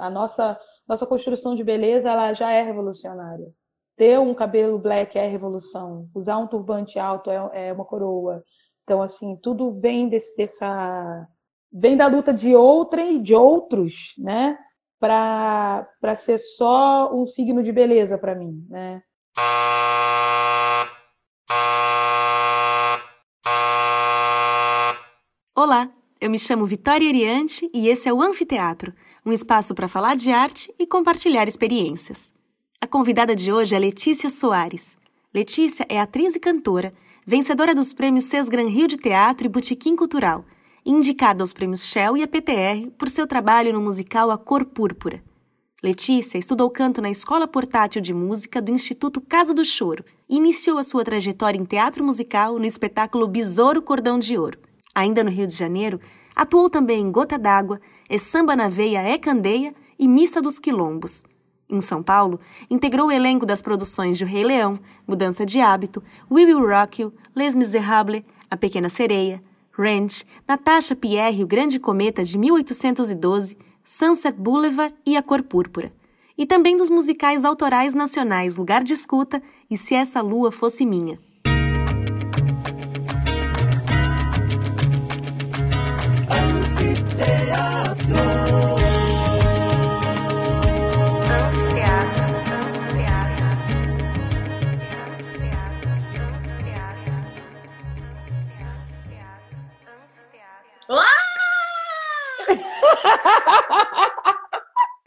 A nossa, nossa construção de beleza ela já é revolucionária. Ter um cabelo black é revolução. Usar um turbante alto é, é uma coroa. Então, assim, tudo vem desse, dessa. vem da luta de outrem de outros, né? Para ser só um signo de beleza para mim, né? Olá, eu me chamo Vitória Eriante e esse é o Anfiteatro, um espaço para falar de arte e compartilhar experiências. A convidada de hoje é Letícia Soares. Letícia é atriz e cantora, vencedora dos prêmios Sesgran Rio de Teatro e Botequim Cultural, indicada aos prêmios Shell e a PTR por seu trabalho no musical A Cor Púrpura. Letícia estudou canto na Escola Portátil de Música do Instituto Casa do Choro e iniciou a sua trajetória em teatro musical no espetáculo Besouro Cordão de Ouro. Ainda no Rio de Janeiro, atuou também em Gota d'Água, E Samba na Veia é Candeia e Missa dos Quilombos. Em São Paulo, integrou o elenco das produções de O Rei Leão, Mudança de Hábito, We Will Rock You, Les Miserables, A Pequena Sereia, Ranch, Natasha Pierre e o Grande Cometa de 1812, Sunset Boulevard e A Cor Púrpura. E também dos musicais autorais nacionais Lugar de Escuta e Se Essa Lua Fosse Minha.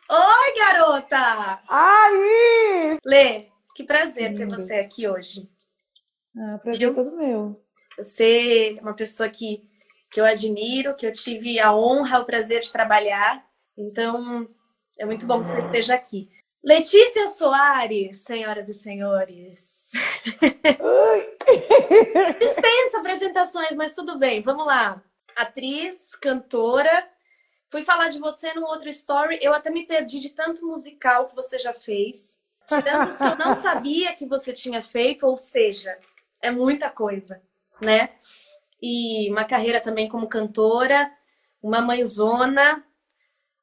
Oi, garota! Aí! Lê, que prazer ter você aqui hoje. Ah, prazer é todo meu. Você é uma pessoa que, que eu admiro, que eu tive a honra, o prazer de trabalhar. Então, é muito bom que você esteja aqui. Letícia Soares, senhoras e senhores. Dispensa apresentações, mas tudo bem, vamos lá. Atriz, cantora, Fui falar de você num outro story, eu até me perdi de tanto musical que você já fez. Tirando os que eu não sabia que você tinha feito, ou seja, é muita coisa, né? E uma carreira também como cantora, uma mãezona,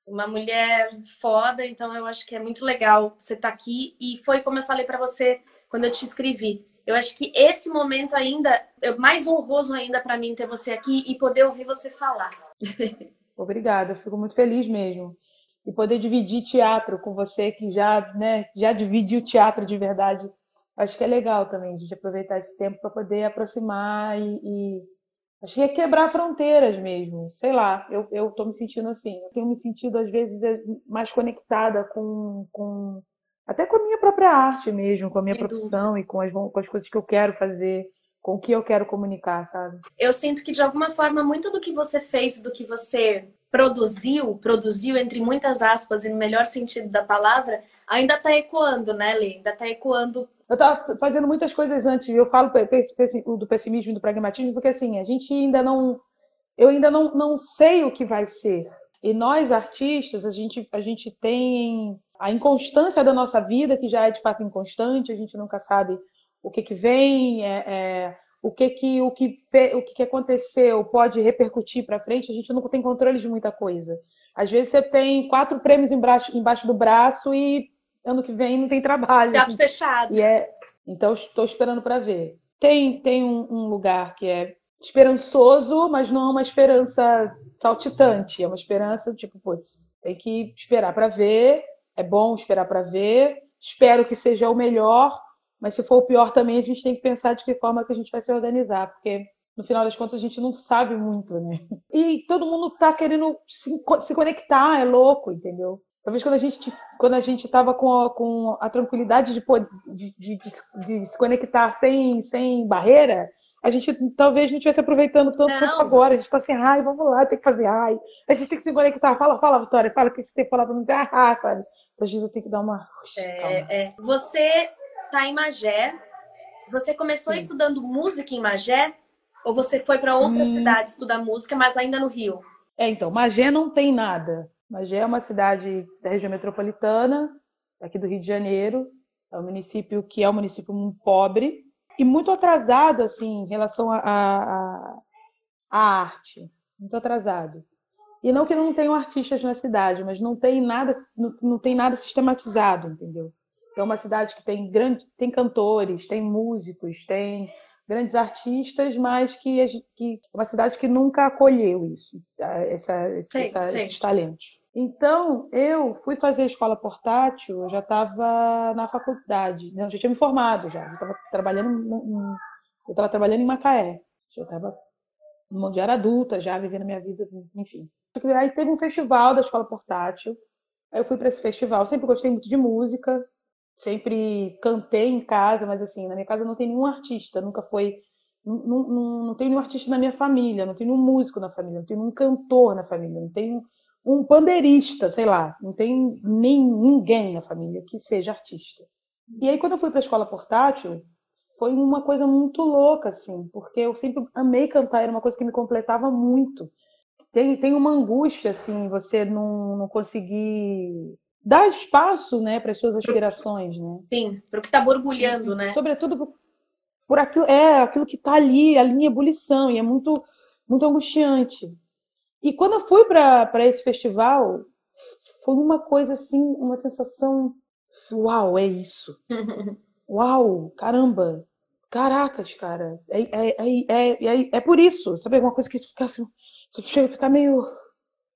uma mulher foda, então eu acho que é muito legal você estar tá aqui. E foi como eu falei para você quando eu te escrevi. Eu acho que esse momento ainda é mais honroso ainda para mim ter você aqui e poder ouvir você falar. Obrigada, fico muito feliz mesmo. E poder dividir teatro com você, que já, né, já dividiu teatro de verdade, acho que é legal também, a gente aproveitar esse tempo para poder aproximar e, e, acho que é quebrar fronteiras mesmo. Sei lá, eu, eu tô me sentindo assim. Eu tenho me sentido, às vezes, é, mais conectada com, com até com a minha própria arte mesmo, com a minha Sem profissão dúvida. e com as, com as coisas que eu quero fazer com o que eu quero comunicar, sabe? Eu sinto que de alguma forma muito do que você fez, do que você produziu, produziu entre muitas aspas e no melhor sentido da palavra, ainda está ecoando, né, Lê? Ainda está ecoando. Eu estava fazendo muitas coisas antes. Eu falo do pessimismo e do pragmatismo porque assim a gente ainda não, eu ainda não, não sei o que vai ser. E nós artistas, a gente a gente tem a inconstância da nossa vida que já é de fato inconstante. A gente nunca sabe o que, que vem, é, é, o, que, que, o, que, o que, que aconteceu pode repercutir para frente, a gente não tem controle de muita coisa. Às vezes você tem quatro prêmios embaixo, embaixo do braço e ano que vem não tem trabalho. Já fechado. E é, então estou esperando para ver. Tem, tem um, um, lugar que é esperançoso, mas não é uma esperança saltitante. É uma esperança tipo, putz, tem que esperar para ver. É bom esperar para ver. Espero que seja o melhor, mas se for o pior também, a gente tem que pensar de que forma que a gente vai se organizar, porque no final das contas a gente não sabe muito, né? E todo mundo tá querendo se, se conectar, é louco, entendeu? Talvez quando a gente quando a gente estava com, a, com a tranquilidade de, de, de, de, se conectar sem, sem barreira, a gente talvez não estivesse aproveitando tanto quanto agora. A gente está assim, ai, vamos lá, tem que fazer ai. A gente tem que se conectar. Fala, fala, Vitória, fala o que você tem que falar para não ter ah, sabe? Às vezes eu tenho que dar uma. É, é. Você está em Magé. Você começou Sim. estudando música em Magé? Ou você foi para outra hum. cidade estudar música, mas ainda no Rio? É, então, Magé não tem nada. Magé é uma cidade da região metropolitana, aqui do Rio de Janeiro. É um município que é um município muito pobre e muito atrasado, assim, em relação à a, a, a, arte. Muito atrasado. E não que não tenham artistas na cidade, mas não tem nada, não, não tem nada sistematizado, entendeu? É uma cidade que tem grande, tem cantores, tem músicos, tem grandes artistas, mas que, que é uma cidade que nunca acolheu isso, essa, sim, essa, sim. esses talentos. Então, eu fui fazer escola portátil, eu já estava na faculdade, né? eu já tinha me formado já, eu estava trabalhando, em, eu estava trabalhando em Macaé, já estava já era adulta, já vivendo a minha vida, enfim. Aí teve um festival da escola portátil, aí eu fui para esse festival, sempre gostei muito de música, sempre cantei em casa, mas assim, na minha casa não tem nenhum artista, nunca foi. Não, não, não tem nenhum artista na minha família, não tem nenhum músico na família, não tem nenhum cantor na família, não tem um pandeirista, sei lá, não tem nem ninguém na família que seja artista. E aí, quando eu fui para a escola portátil, foi uma coisa muito louca, assim, porque eu sempre amei cantar, era uma coisa que me completava muito. Tem, tem uma angústia, assim, você não, não conseguir dar espaço, né, para as suas aspirações, né? Sim, para o que está borbulhando, né? Sobretudo por, por aquilo, é, aquilo que está ali, ali em ebulição, e é muito, muito angustiante. E quando eu fui para esse festival, foi uma coisa assim, uma sensação, uau, é isso. uau, caramba, caracas, cara, é, é, é, é, é, por isso, sabe, uma coisa que fica assim, você chega a ficar meio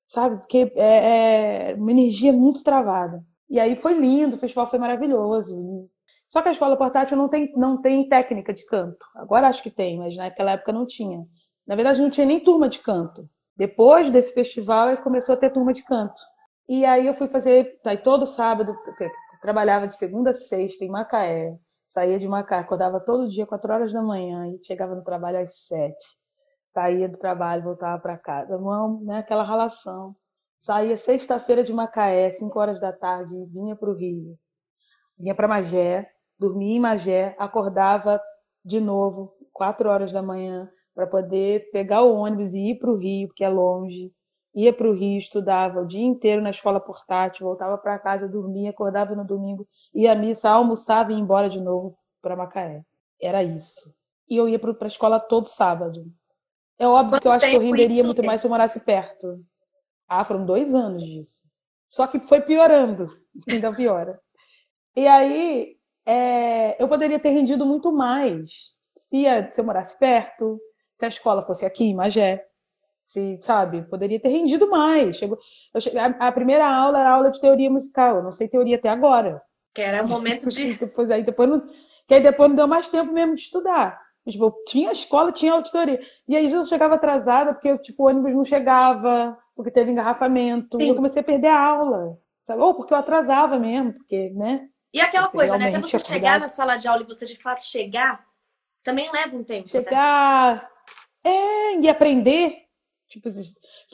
sabe? Porque é, é uma energia muito travada. E aí foi lindo, o festival foi maravilhoso. Só que a escola portátil não tem, não tem técnica de canto. Agora acho que tem, mas naquela época não tinha. Na verdade, não tinha nem turma de canto. Depois desse festival, começou a ter turma de canto. E aí eu fui fazer, aí todo sábado, trabalhava de segunda a sexta em Macaé. Saía de Macaé, acordava todo dia, quatro horas da manhã, e chegava no trabalho às sete saía do trabalho, voltava para casa, né, aquela relação. Saía sexta-feira de Macaé, 5 horas da tarde, e vinha para o Rio. Vinha para Magé, dormia em Magé, acordava de novo, 4 horas da manhã, para poder pegar o ônibus e ir para o Rio, porque é longe. Ia para o Rio, estudava o dia inteiro na escola portátil, voltava para casa, dormia, acordava no domingo, ia à missa, almoçava e ia embora de novo para Macaé. Era isso. E eu ia para a escola todo sábado. É óbvio Quanto que eu acho que eu renderia muito mais se eu morasse perto. Ah, foram dois anos disso. Só que foi piorando. Ainda piora. E aí, é, eu poderia ter rendido muito mais se, se eu morasse perto, se a escola fosse aqui em Magé. Se, sabe, poderia ter rendido mais. Chegou, cheguei, a, a, primeira aula era aula de teoria musical. Eu não sei teoria até agora. Que era o momento de. depois, aí, depois não, que aí depois não deu mais tempo mesmo de estudar. Tipo, tinha escola, tinha auditoria. E aí eu chegava atrasada porque tipo, o ônibus não chegava, porque teve engarrafamento. Sim. E eu comecei a perder a aula. Sabe? Ou porque eu atrasava mesmo, porque, né? E aquela porque coisa, né? Até você chegar na sala de aula e você de fato chegar, também leva um tempo. Né? Chegar. Né? É, e aprender. Tipo,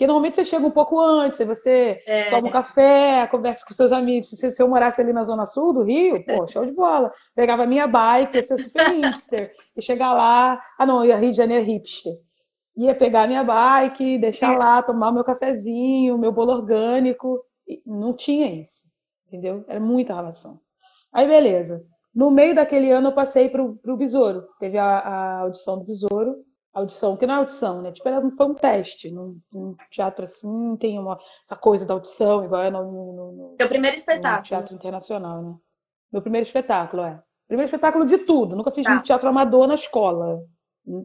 porque normalmente você chega um pouco antes, você é. toma um café, conversa com seus amigos. Se, se eu morasse ali na Zona Sul do Rio, pô, show de bola. Pegava minha bike, ia ser super hipster. E chegar lá. Ah, não, ia Rio de Janeiro hipster. Ia pegar minha bike, deixar lá, tomar meu cafezinho, meu bolo orgânico. E não tinha isso. Entendeu? Era muita relação. Aí, beleza. No meio daquele ano, eu passei para o Besouro. Teve a, a audição do Besouro audição, que não é audição, né? Tipo, era, foi um teste. No, no teatro, assim, tem uma, essa coisa da audição, igual é no, no, no primeiro espetáculo. teatro internacional, né? Meu primeiro espetáculo, é. Primeiro espetáculo de tudo. Nunca fiz tá. teatro amador na escola.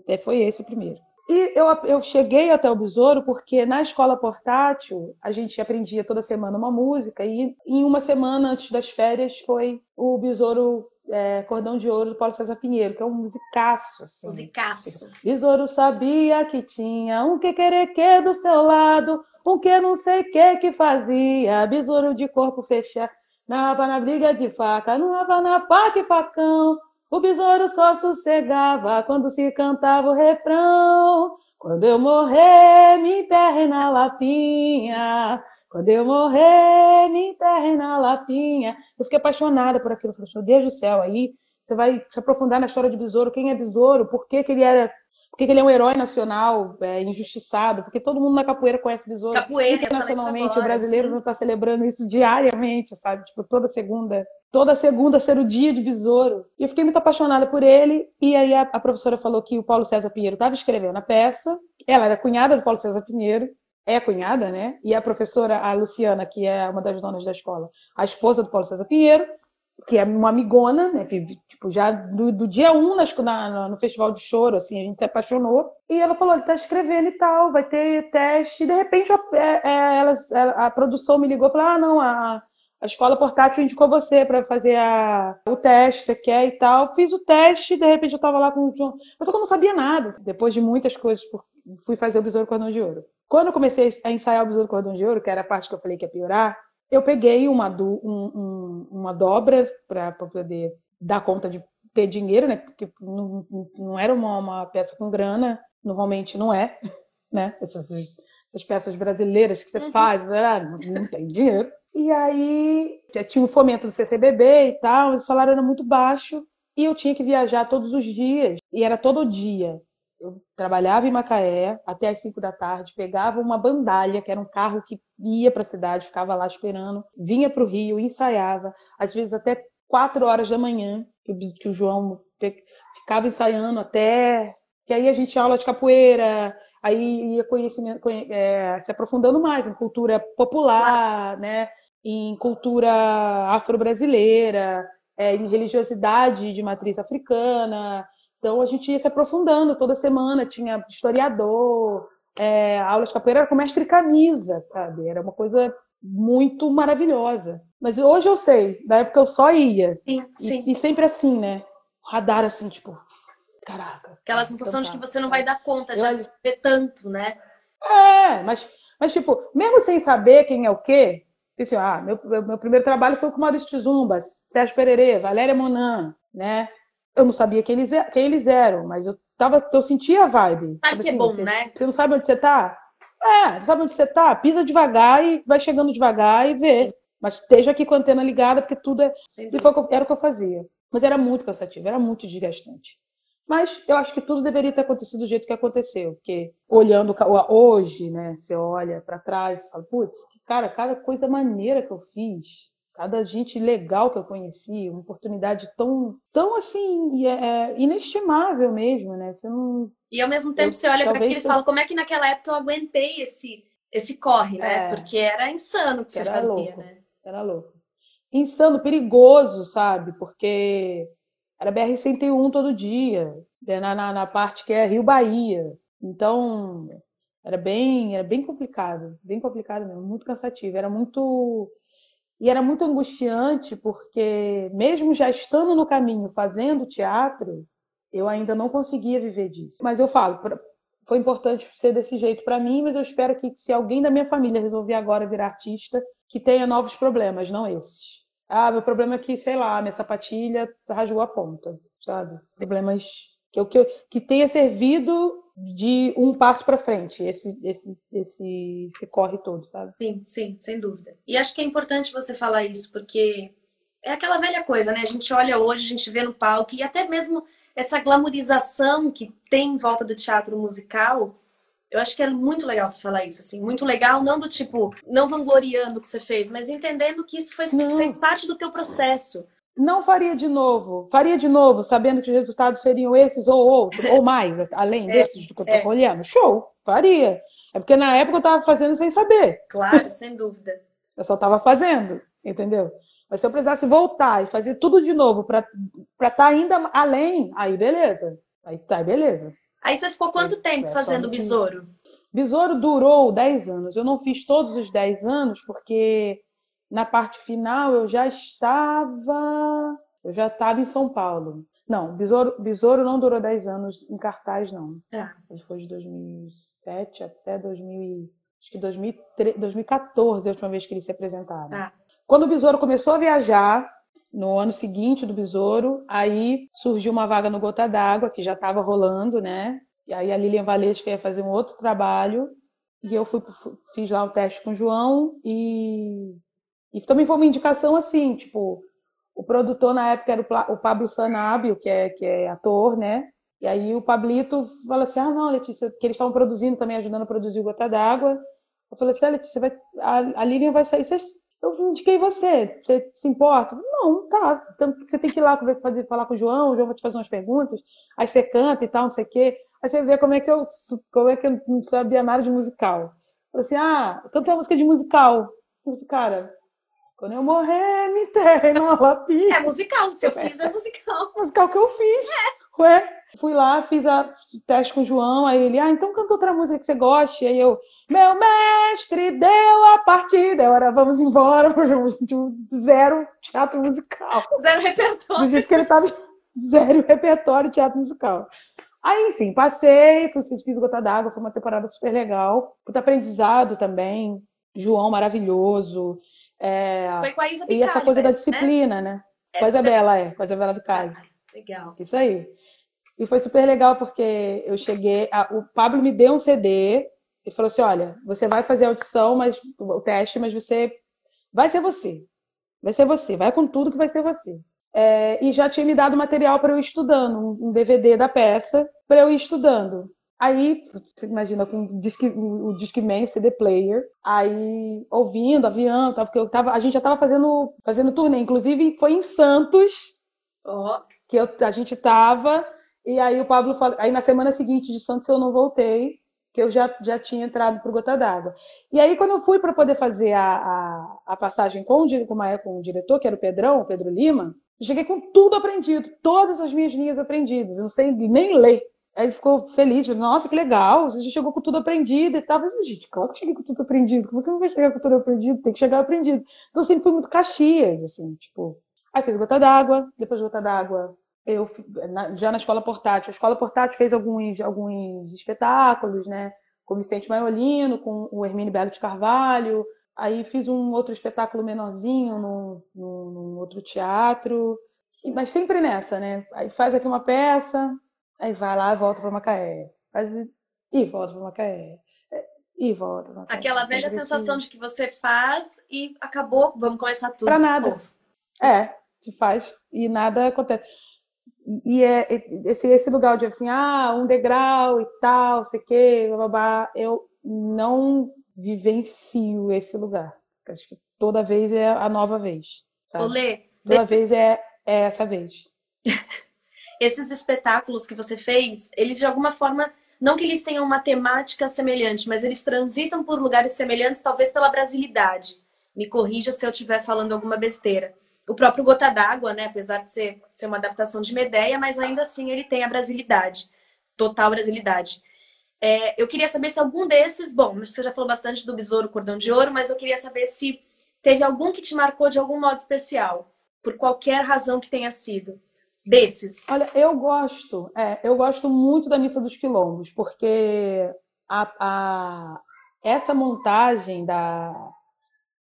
É, foi esse o primeiro. E eu, eu cheguei até o Besouro porque na escola portátil a gente aprendia toda semana uma música e em uma semana antes das férias foi o Besouro é, Cordão de Ouro do Paulo César Pinheiro, que é um musicaço. Assim. Musicaço. Besouro sabia que tinha um que querer que do seu lado, um que não sei que que fazia, besouro de corpo fechado, nava na briga de faca, nava na faca e facão. O besouro só sossegava quando se cantava o refrão. Quando eu morrer, me enterre na lapinha. Quando eu morrer, me enterre na lapinha. Eu fiquei apaixonada por aquilo. Eu falei, meu Deus do céu, aí você vai se aprofundar na história de Besouro. Quem é Besouro? Por que, que ele era por que ele é um herói nacional, é, injustiçado? Porque todo mundo na capoeira conhece Besouro. Capoeira, internacionalmente, agora, o brasileiro sim. não está celebrando isso diariamente, sabe? Tipo, toda segunda. Toda segunda ser o dia de Besouro. E eu fiquei muito apaixonada por ele. E aí a, a professora falou que o Paulo César Pinheiro estava escrevendo a peça. Ela era cunhada do Paulo César Pinheiro é cunhada, né? E a professora, a Luciana, que é uma das donas da escola, a esposa do Paulo César Pinheiro, que é uma amigona, né? Tipo, já do, do dia um na, no Festival de Choro, assim, a gente se apaixonou. E ela falou, ele tá escrevendo e tal, vai ter teste. E de repente a, é, é, a produção me ligou e falou, ah, não, a, a escola portátil indicou você para fazer a, o teste, você quer e tal. Fiz o teste, de repente eu estava lá com o João. Mas eu não sabia nada. Depois de muitas coisas, fui fazer o Besouro Cordão de Ouro. Quando eu comecei a ensaiar o Besouro Cordão de Ouro, que era a parte que eu falei que ia piorar, eu peguei uma, do, um, um, uma dobra para poder dar conta de ter dinheiro, né? Porque não, não era uma, uma, peça com grana, normalmente não é, né? Essas, essas peças brasileiras que você uhum. faz, ah, não, não tem dinheiro. E aí tinha o fomento do CCBB e tal, o salário era muito baixo e eu tinha que viajar todos os dias. E era todo dia. Eu trabalhava em Macaé até as 5 da tarde, pegava uma bandalha, que era um carro que ia para a cidade, ficava lá esperando, vinha para o Rio, ensaiava, às vezes até 4 horas da manhã, que o João ficava ensaiando até. Que aí a gente tinha aula de capoeira, aí ia conhecimento, é, se aprofundando mais em cultura popular, né? Em cultura afro-brasileira, é, em religiosidade de matriz africana, então a gente ia se aprofundando toda semana, tinha historiador, é, aulas de capoeira com mestre camisa, sabe? Era uma coisa muito maravilhosa. Mas hoje eu sei, da época eu só ia. Sim, sim. E, e sempre assim, né? Radar assim, tipo, caraca. Aquela sensação de que você não vai dar conta de eu... ver tanto, né? É, mas, mas tipo, mesmo sem saber quem é o quê, assim, ah, meu, meu primeiro trabalho foi com Maurício Tizumbas, Sérgio Pererê, Valéria Monan, né? eu não sabia quem eles, quem eles eram, mas eu, tava, eu sentia a vibe. Ah, que é assim, bom, você, né? Você não sabe onde você tá? É, sabe onde você tá? Pisa devagar e vai chegando devagar e vê. Mas esteja aqui com a antena ligada, porque tudo é. E foi, era o que eu fazia. Mas era muito cansativo, era muito desgastante. Mas eu acho que tudo deveria ter acontecido do jeito que aconteceu. Porque olhando hoje, né? Você olha para trás e fala, putz, cara, cada coisa maneira que eu fiz cada gente legal que eu conheci, uma oportunidade tão, tão assim, é, é, inestimável mesmo, né? Você não, e ao mesmo tempo eu, você olha para aquilo e fala, como é que naquela época eu aguentei esse, esse corre, né? É, Porque era insano o que você fazia, louco, né? Era louco. Insano, perigoso, sabe? Porque era BR-101 todo dia, né? na, na, na parte que é Rio-Bahia. Então, era bem, era bem complicado, bem complicado mesmo, muito cansativo. Era muito e era muito angustiante porque, mesmo já estando no caminho fazendo teatro, eu ainda não conseguia viver disso. Mas eu falo, foi importante ser desse jeito para mim, mas eu espero que se alguém da minha família resolver agora virar artista, que tenha novos problemas, não esses. Ah, meu problema é que, sei lá, minha sapatilha rasgou a ponta, sabe? Problemas que, que, que tenha servido de um passo para frente, esse, esse, esse, esse corre todo, sabe? Sim, sim, sem dúvida. E acho que é importante você falar isso, porque é aquela velha coisa, né? A gente olha hoje, a gente vê no palco, e até mesmo essa glamorização que tem em volta do teatro musical, eu acho que é muito legal você falar isso, assim, muito legal, não do tipo, não vangloriando o que você fez, mas entendendo que isso fez, fez parte do teu processo. Não faria de novo. Faria de novo, sabendo que os resultados seriam esses ou outros, ou mais, além é, desses do que eu estou é. olhando. Show, faria. É porque na época eu estava fazendo sem saber. Claro, sem dúvida. Eu só estava fazendo, entendeu? Mas se eu precisasse voltar e fazer tudo de novo para estar tá ainda além, aí beleza. Aí tá, beleza. Aí você ficou quanto tempo é, fazendo besouro? Besouro durou 10 anos. Eu não fiz todos os 10 anos porque na parte final eu já estava eu já estava em São Paulo. Não, Besouro, Besouro não durou 10 anos em cartaz, não. Tá. Ele foi de 2007 até 2000, acho que 2003, 2014 a última vez que ele se apresentaram. Tá. Quando o Besouro começou a viajar, no ano seguinte do Besouro, aí surgiu uma vaga no Gota d'Água, que já estava rolando, né? E aí a Lilian Valesca ia fazer um outro trabalho, e eu fui, fiz lá o teste com o João, e e também foi uma indicação assim, tipo, o produtor na época era o Pablo Sanabio, que é, que é ator, né? E aí o Pablito fala assim, ah, não, Letícia, que eles estavam produzindo também, ajudando a produzir o Gota d'Água. Eu falei assim, ah, Letícia, vai, a, a Lilian vai sair, você, eu indiquei você, você se importa? Não, tá, então você tem que ir lá fazer, falar com o João, o João vai te fazer umas perguntas, aí você canta e tal, não sei o quê. Aí você vê como é que eu, como é que eu não sabia nada de musical. Falou assim: ah, canta uma música de musical. Eu disse, cara, quando eu morrer, me enterrem numa lapinha. É musical, se eu fiz é musical. musical que eu fiz. É. Ué, fui lá, fiz a teste com o João, aí ele, ah, então canta outra música que você goste. Aí eu, meu mestre deu a partida. Agora vamos embora, zero teatro musical. Zero repertório. Do jeito que ele estava, zero repertório teatro musical. Aí, enfim, passei, fiz, fiz Gota d'Água, foi uma temporada super legal. Muito aprendizado também. João maravilhoso. É... Foi com a Isa E essa coisa da né? disciplina, né? né? Com a Isabela, é. Com a Isabela Bicalho. Ah, legal. Isso aí. E foi super legal porque eu cheguei... A... O Pablo me deu um CD e falou assim, olha, você vai fazer a audição, mas o teste, mas você... Vai ser você. Vai ser você. Vai com tudo que vai ser você. É... e já tinha me dado material para eu ir estudando, um DVD da peça, para eu ir estudando. Aí, você imagina, com o Disque, o CD player, aí ouvindo, avião, tá, porque eu tava, a gente já estava fazendo, fazendo turnê, inclusive foi em Santos, oh. que eu, a gente estava, e aí o Pablo falou, aí na semana seguinte de Santos eu não voltei, que eu já, já tinha entrado para o Gota d'Água. E aí, quando eu fui para poder fazer a, a, a, passagem com o, com, com o diretor, que era o Pedrão, o Pedro Lima, cheguei com tudo aprendido, todas as minhas linhas aprendidas, não sei nem ler. Aí ficou feliz, falou, nossa, que legal, você chegou com tudo aprendido e tal. Falei, gente, claro que eu cheguei com tudo aprendido, como é que eu não vou chegar com tudo aprendido? Tem que chegar aprendido. Então sempre fui muito Caxias, assim, tipo. Aí fiz gota d'água, depois de gota d'água, eu já na escola portátil. A escola portátil fez alguns, alguns espetáculos, né? Com Vicente Maiolino, com o Hermínio Belo de Carvalho. Aí fiz um outro espetáculo menorzinho num, num, num outro teatro. Mas sempre nessa, né? Aí faz aqui uma peça, Aí vai lá e volta para Macaé. Faz, e volta para Macaé. É, e volta pra Macaé. Aquela velha sensação de que você faz e acabou, vamos começar tudo. Para nada. É, se faz e nada acontece. E é esse, esse lugar de assim, ah, um degrau e tal, sei que, babá, eu não vivencio esse lugar. Acho que toda vez é a nova vez. Sabe? Olê, toda vez é, é essa vez. esses espetáculos que você fez, eles de alguma forma, não que eles tenham uma temática semelhante, mas eles transitam por lugares semelhantes, talvez pela brasilidade. Me corrija se eu estiver falando alguma besteira. O próprio Gota d'Água, né, apesar de ser, ser uma adaptação de Medeia, mas ainda assim ele tem a brasilidade, total brasilidade. É, eu queria saber se algum desses, bom, você já falou bastante do Besouro Cordão de Ouro, mas eu queria saber se teve algum que te marcou de algum modo especial, por qualquer razão que tenha sido desses? Olha, eu gosto, é, eu gosto muito da Missa dos Quilombos, porque a, a, essa montagem da,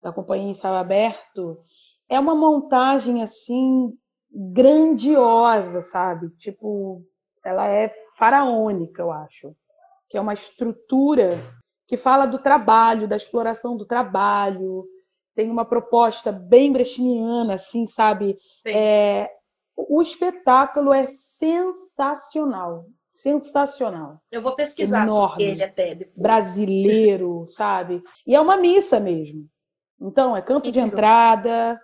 da Companhia Ensaio Aberto é uma montagem assim grandiosa, sabe? Tipo, ela é faraônica, eu acho. Que é uma estrutura que fala do trabalho, da exploração do trabalho. Tem uma proposta bem brechiniana, assim, sabe? É, o espetáculo é sensacional. Sensacional. Eu vou pesquisar Enorme, sobre ele até depois. Brasileiro, sabe? E é uma missa mesmo. Então, é canto de entrada,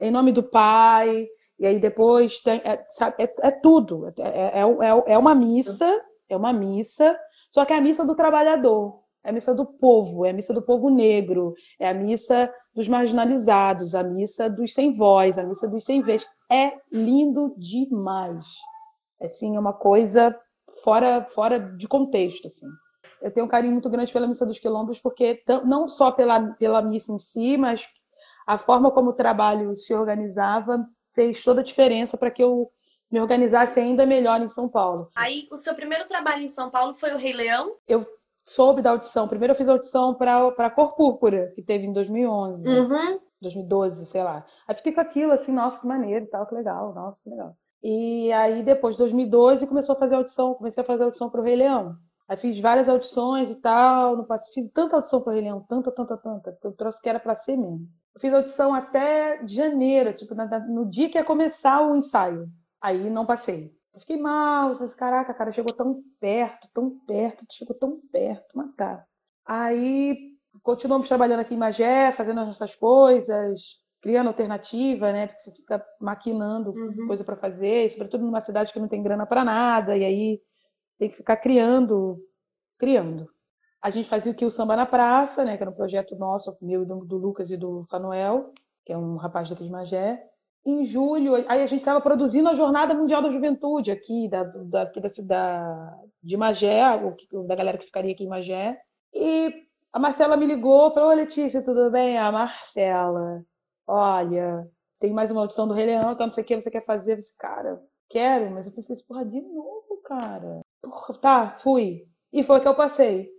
em nome do Pai, e aí depois tem. É, sabe, é, é tudo. É, é, é, é uma missa, é uma missa, só que é a missa do trabalhador é a missa do povo, é a missa do povo negro, é a missa dos marginalizados, a missa dos sem voz, a missa dos sem vez. É lindo demais. É assim, é uma coisa fora, fora de contexto, assim. Eu tenho um carinho muito grande pela missa dos quilombos, porque não só pela, pela missa em si, mas a forma como o trabalho se organizava fez toda a diferença para que eu me organizasse ainda melhor em São Paulo. Aí, o seu primeiro trabalho em São Paulo foi o Rei Leão? Eu soube da audição. Primeiro eu fiz a audição para Cor Púrpura, que teve em 2011. Uhum. 2012, sei lá. Aí fiquei com aquilo assim, nossa, que maneiro e tal, que legal, nossa, que legal. E aí depois, 2012, começou a fazer audição, comecei a fazer audição para o Rei Leão. Aí fiz várias audições e tal, no fiz tanta audição para o Rei Leão, tanta, tanta, tanta, eu trouxe que era para ser mesmo. Eu fiz audição até janeiro, tipo, no dia que ia começar o ensaio. Aí não passei. Eu fiquei mal, eu falei, caraca, cara, chegou tão perto, tão perto, chegou tão perto, matar. Aí continuamos trabalhando aqui em Magé, fazendo as nossas coisas, criando alternativa, né? Porque você fica maquinando uhum. coisa para fazer, sobretudo numa cidade que não tem grana para nada, e aí você tem que ficar criando, criando. A gente fazia o que o Samba na Praça, né? Que era um projeto nosso, meu do, do Lucas e do Fanuel, que é um rapaz daqui de Magé. Em julho, aí a gente estava produzindo a Jornada Mundial da Juventude aqui, da, da, aqui da, da, de Magé, da galera que ficaria aqui em Magé. E a Marcela me ligou, falou, Letícia, tudo bem? A Marcela, olha, tem mais uma audição do Rei Leão, então não sei o que você quer fazer. Eu disse, cara, quero, mas eu pensei, porra, de novo, cara. Porra, tá, fui. E foi que eu passei.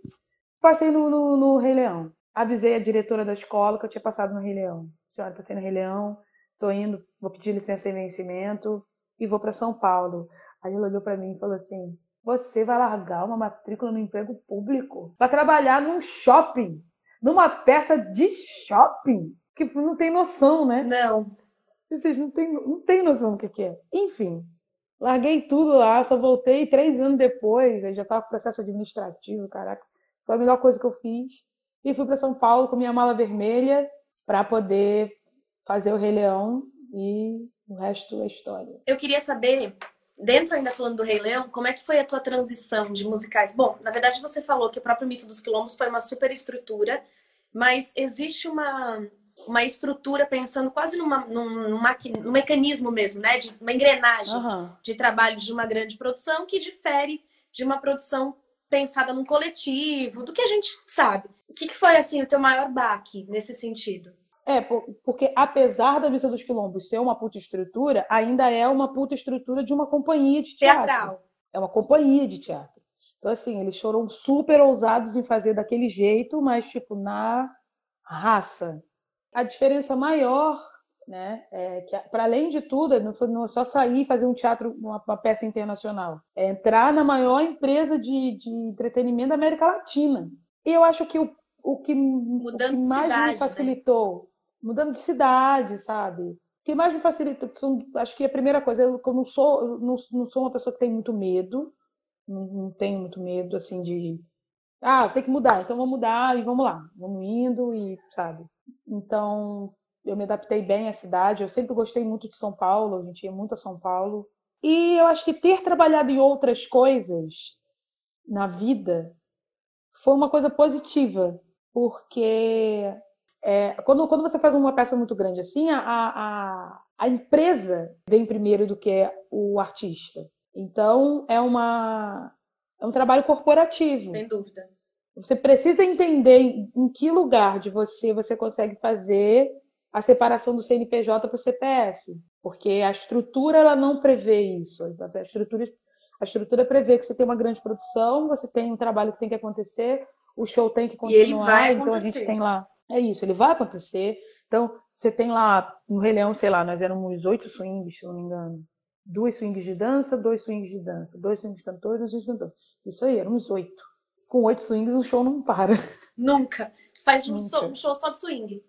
Passei no, no, no, Rei Leão. Avisei a diretora da escola que eu tinha passado no Rei Leão. Senhora, passei no Rei Leão, tô indo, vou pedir licença em vencimento e vou para São Paulo. Aí ela olhou para mim e falou assim: Você vai largar uma matrícula no emprego público para trabalhar num shopping, numa peça de shopping? Que não tem noção, né? Não. Vocês não têm, não têm noção do que, que é. Enfim, larguei tudo lá, só voltei três anos depois, aí já estava processo administrativo, caraca. Foi a melhor coisa que eu fiz. E fui para São Paulo com minha mala vermelha para poder fazer o Rei Leão e o resto é história. Eu queria saber, dentro ainda falando do Rei Leão, como é que foi a tua transição de musicais? Bom, na verdade você falou que o próprio Missa dos Quilombos foi uma super estrutura, mas existe uma uma estrutura pensando quase numa, num, num, num mecanismo mesmo, né? De uma engrenagem uhum. de trabalho de uma grande produção que difere de uma produção pensada num coletivo, do que a gente sabe. O que, que foi assim o teu maior baque nesse sentido? É, porque apesar da Missa dos Quilombos ser uma puta estrutura, ainda é uma puta estrutura de uma companhia de teatro. Teatral. É uma companhia de teatro. Então, assim, eles foram super ousados em fazer daquele jeito, mas, tipo, na raça, a diferença maior, né, é que para além de tudo, não é só sair e fazer um teatro, uma, uma, peça internacional, é entrar na maior empresa de, de entretenimento da América Latina. E eu acho que o, o que, o que mais cidade, me né? facilitou? Mudando de cidade, sabe? O que mais me facilita, acho que a primeira coisa, eu, eu não sou, eu não, não sou uma pessoa que tem muito medo, não, não tenho muito medo assim de ah, tem que mudar, então vamos mudar e vamos lá, vamos indo e sabe. Então, eu me adaptei bem à cidade. Eu sempre gostei muito de São Paulo, a gente ia muito a São Paulo. E eu acho que ter trabalhado em outras coisas na vida foi uma coisa positiva, porque é, quando, quando você faz uma peça muito grande assim, a, a, a empresa vem primeiro do que o artista. Então, é, uma, é um trabalho corporativo. Sem dúvida. Você precisa entender em que lugar de você você consegue fazer a separação do CNPJ para o CPF, porque a estrutura ela não prevê isso. A estrutura, a estrutura prevê que você tem uma grande produção, você tem um trabalho que tem que acontecer, o show tem que continuar, então a gente tem lá. É isso, ele vai acontecer. Então, você tem lá, no Rei Leão, sei lá, nós éramos oito swings, se não me engano. Duas swings de dança, dois swings de dança, dois swings de cantores, dois swings de cantores. Isso aí, éramos oito com oito swings o show não para. Nunca. Você faz um, Show, um show só de swing.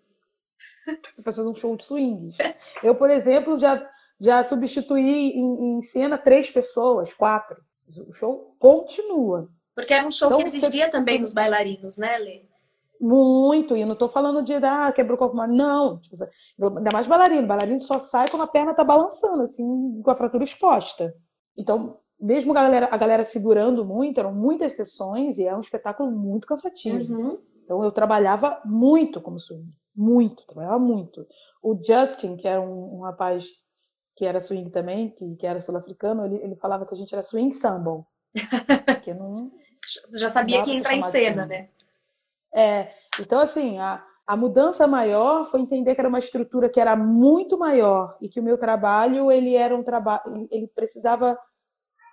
Você faz um show de swings. Eu, por exemplo, já, já substituí em, em, cena três pessoas, quatro. O show continua. Porque era um show então, que exigia você... também dos bailarinos, né, Lê? Muito, e eu não estou falando de ah, quebrou o corpo, mas não. Tipo, ainda mais bailarino. Bailarino só sai quando a perna está balançando, assim, com a fratura exposta. Então, mesmo a galera, a galera segurando muito, eram muitas sessões e é um espetáculo muito cansativo. Uhum. Então eu trabalhava muito como swing, muito, trabalhava muito. O Justin, que era um, um rapaz que era swing também, que, que era sul-africano, ele, ele falava que a gente era swing samba. que não, Já sabia que ia entrar em cena, né? É, então assim, a, a mudança maior foi entender que era uma estrutura que era muito maior e que o meu trabalho ele era um trabalho, ele precisava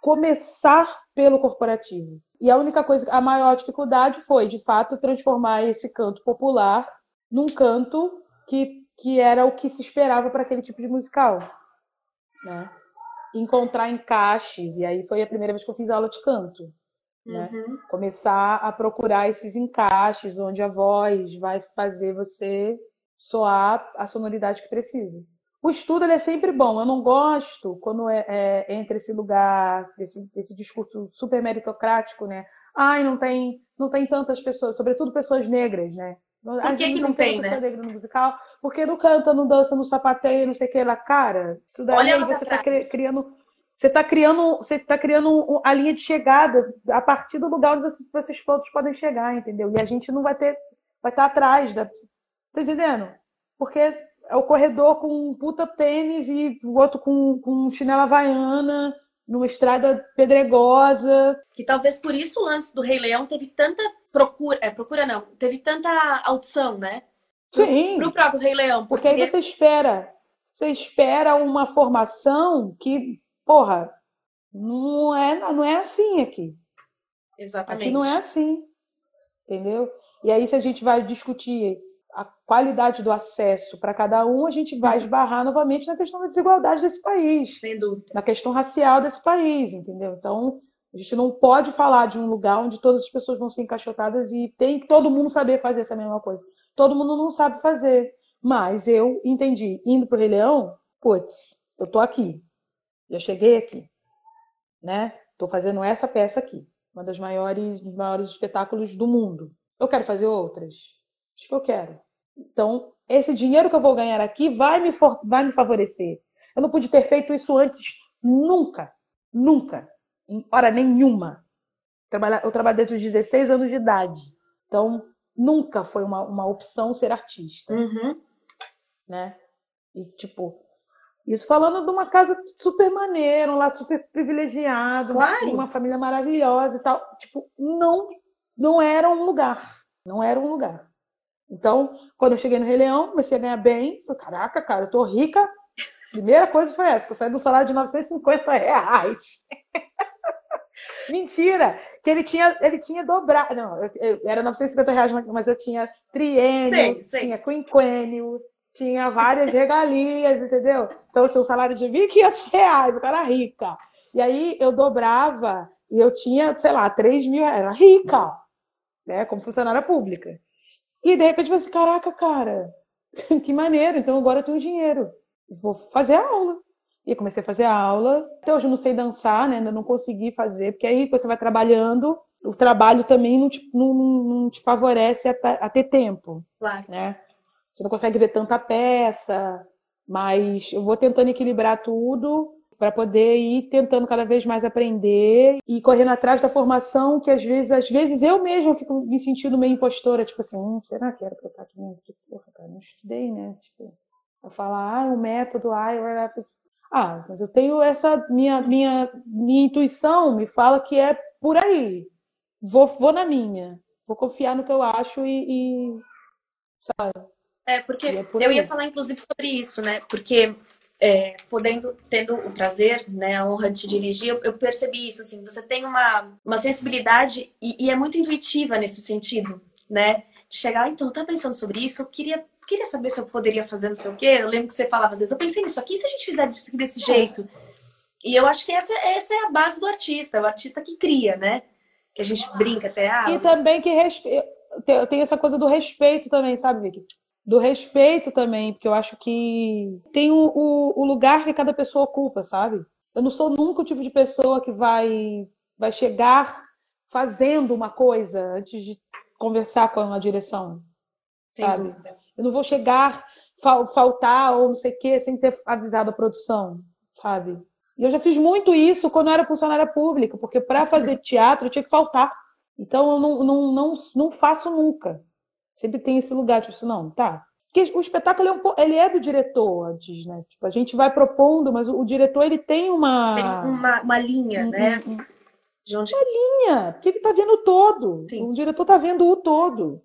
começar pelo corporativo. E a única coisa, a maior dificuldade foi, de fato, transformar esse canto popular num canto que, que era o que se esperava para aquele tipo de musical. Né? Encontrar encaixes, e aí foi a primeira vez que eu fiz aula de canto. Né? Uhum. Começar a procurar esses encaixes onde a voz vai fazer você soar a sonoridade que precisa. O estudo é sempre bom. Eu não gosto quando é, é entre esse lugar, esse, esse discurso super meritocrático, né? Ai, não tem, não tem tantas pessoas, sobretudo pessoas negras, né? Por que, que não, tem, tem né? negra no musical, porque não canta, não dança, não sapateia, não sei o que lá. Cara, isso daí Olha você está criando, Você está criando, você tá criando a linha de chegada a partir do lugar onde vocês, vocês todos podem chegar, entendeu? E a gente não vai ter, vai estar tá atrás da. Tá entendendo? Porque é o corredor com um puta tênis e o outro com, com chinela havaiana, numa estrada pedregosa. Que talvez por isso o lance do Rei Leão teve tanta procura, é, procura não, teve tanta audição, né? Sim. Pro próprio Rei Leão. Porque, porque aí você espera, você espera uma formação que Porra, não é, não é assim aqui. Exatamente. Aqui não é assim. Entendeu? E aí, se a gente vai discutir a qualidade do acesso para cada um, a gente vai esbarrar novamente na questão da desigualdade desse país. Sem dúvida. Na questão racial desse país, entendeu? Então, a gente não pode falar de um lugar onde todas as pessoas vão ser encaixotadas e tem todo mundo saber fazer essa mesma coisa. Todo mundo não sabe fazer. Mas eu entendi, indo para o Rei Leão, putz, eu tô aqui. Já cheguei aqui, né? Estou fazendo essa peça aqui, uma das maiores, dos maiores espetáculos do mundo. Eu quero fazer outras? Acho que eu quero. Então, esse dinheiro que eu vou ganhar aqui vai me, for, vai me favorecer. Eu não pude ter feito isso antes, nunca, nunca, em hora nenhuma. Eu trabalho desde os 16 anos de idade. Então, nunca foi uma, uma opção ser artista. Uhum. Né? E, tipo, isso falando de uma casa super maneira, um lado super privilegiado, claro. uma família maravilhosa e tal. Tipo, não, não era um lugar. Não era um lugar. Então, quando eu cheguei no Rei Leão, comecei a ganhar bem. Falei, caraca, cara, eu tô rica. Primeira coisa foi essa, que eu saí do salário de 950 reais. Mentira! Que ele tinha, ele tinha dobrado. Não, eu, eu, era 950 reais, mas eu tinha triênio, tinha quinquênio, tinha várias regalias, entendeu? Então eu tinha um salário de 1.500 reais, o cara rica. E aí eu dobrava e eu tinha, sei lá, 3 mil, era rica, né? Como funcionária pública. E de repente eu falei assim, caraca, cara, que maneiro, então agora eu tenho dinheiro. Vou fazer a aula. E comecei a fazer a aula. Até hoje eu não sei dançar, né? Ainda não consegui fazer, porque aí você vai trabalhando, o trabalho também não te, não, não te favorece a, a ter tempo. Claro. Né? Você não consegue ver tanta peça, mas eu vou tentando equilibrar tudo para poder ir tentando cada vez mais aprender e correndo atrás da formação que às vezes, às vezes eu mesma fico me sentindo meio impostora, tipo assim, hum, será que era para eu estar aqui? Tipo, porra, cara, não estudei, né? Tipo, a falar, ah, o método, ah, eu... ah, mas eu tenho essa minha minha minha intuição me fala que é por aí. Vou, vou na minha, vou confiar no que eu acho e, e sabe? É, porque é eu ia falar, inclusive, sobre isso, né? Porque é, podendo, tendo o prazer, né, a honra de te dirigir, eu, eu percebi isso, assim, você tem uma, uma sensibilidade e, e, é muito intuitiva nesse sentido, né? De chegar, ah, então, tá pensando sobre isso, eu queria, queria saber se eu poderia fazer não sei o quê. Eu lembro que você falava às vezes, eu pensei nisso aqui, se a gente fizer isso aqui desse jeito? E eu acho que essa, essa é a base do artista, o artista que cria, né? Que a gente brinca até. Ah, e também que respe... tem essa coisa do respeito também, sabe, Vicky? Do respeito também, porque eu acho que tem o, o, o, lugar que cada pessoa ocupa, sabe? Eu não sou nunca o tipo de pessoa que vai, vai chegar fazendo uma coisa antes de conversar com a direção, sem sabe? Dúvida. Eu não vou chegar, fal, faltar ou não sei o quê sem ter avisado a produção, sabe? E eu já fiz muito isso quando eu era funcionária pública, porque para fazer teatro eu tinha que faltar. Então eu não, não, não, não faço nunca. Sempre tem esse lugar, tipo assim, não, tá. Porque o espetáculo é, um, ele é do diretor antes, né? Tipo, a gente vai propondo, mas o, o diretor ele tem uma. Tem uma, uma linha, um, né? Um, onde... Uma linha, porque ele tá vendo o todo. Sim. O diretor tá vendo o todo.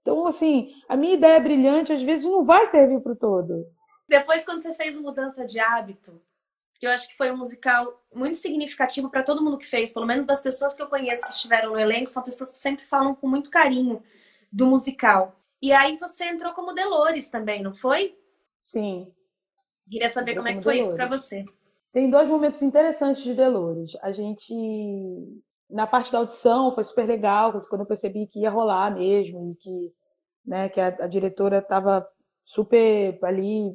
Então, assim, a minha ideia brilhante às vezes não vai servir para o todo. Depois, quando você fez mudança de hábito, que eu acho que foi um musical muito significativo para todo mundo que fez, pelo menos das pessoas que eu conheço que estiveram no elenco, são pessoas que sempre falam com muito carinho do musical. E aí você entrou como Delores também, não foi? Sim. Queria saber como é que foi Delores. isso para você. Tem dois momentos interessantes de Delores. A gente, na parte da audição, foi super legal, quando eu percebi que ia rolar mesmo, e que, né, que a, a diretora estava super ali,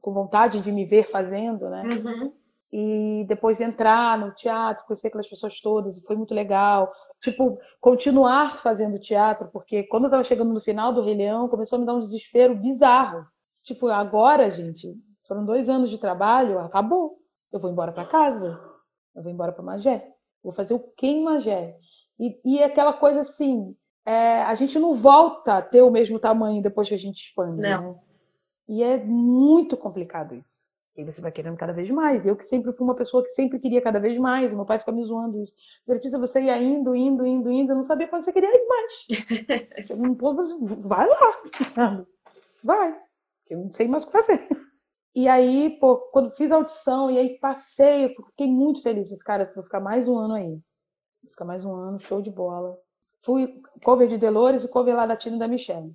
com vontade de me ver fazendo, né? Uhum. E depois entrar no teatro, conhecer aquelas pessoas todas, foi muito legal tipo, continuar fazendo teatro, porque quando eu tava chegando no final do Rei Leão, começou a me dar um desespero bizarro. Tipo, agora, gente, foram dois anos de trabalho, acabou. Eu vou embora para casa. Eu vou embora para Magé. Vou fazer o que em Magé? E, e aquela coisa assim, é, a gente não volta a ter o mesmo tamanho depois que a gente expande. Não. Né? E é muito complicado isso. E você vai querendo cada vez mais. Eu que sempre fui uma pessoa que sempre queria cada vez mais. Meu pai fica me zoando isso. Letícia, você ia indo, indo, indo, indo. Eu não sabia quando você queria ir mais. um pouco, vai lá. Vai. Porque eu não sei mais o que fazer. E aí, pô, quando fiz a audição e aí passei, eu fiquei muito feliz. Falei, cara, vou ficar mais um ano aí. Vou ficar mais um ano, show de bola. Fui cover de Delores e cover lá da Tina da Michelle.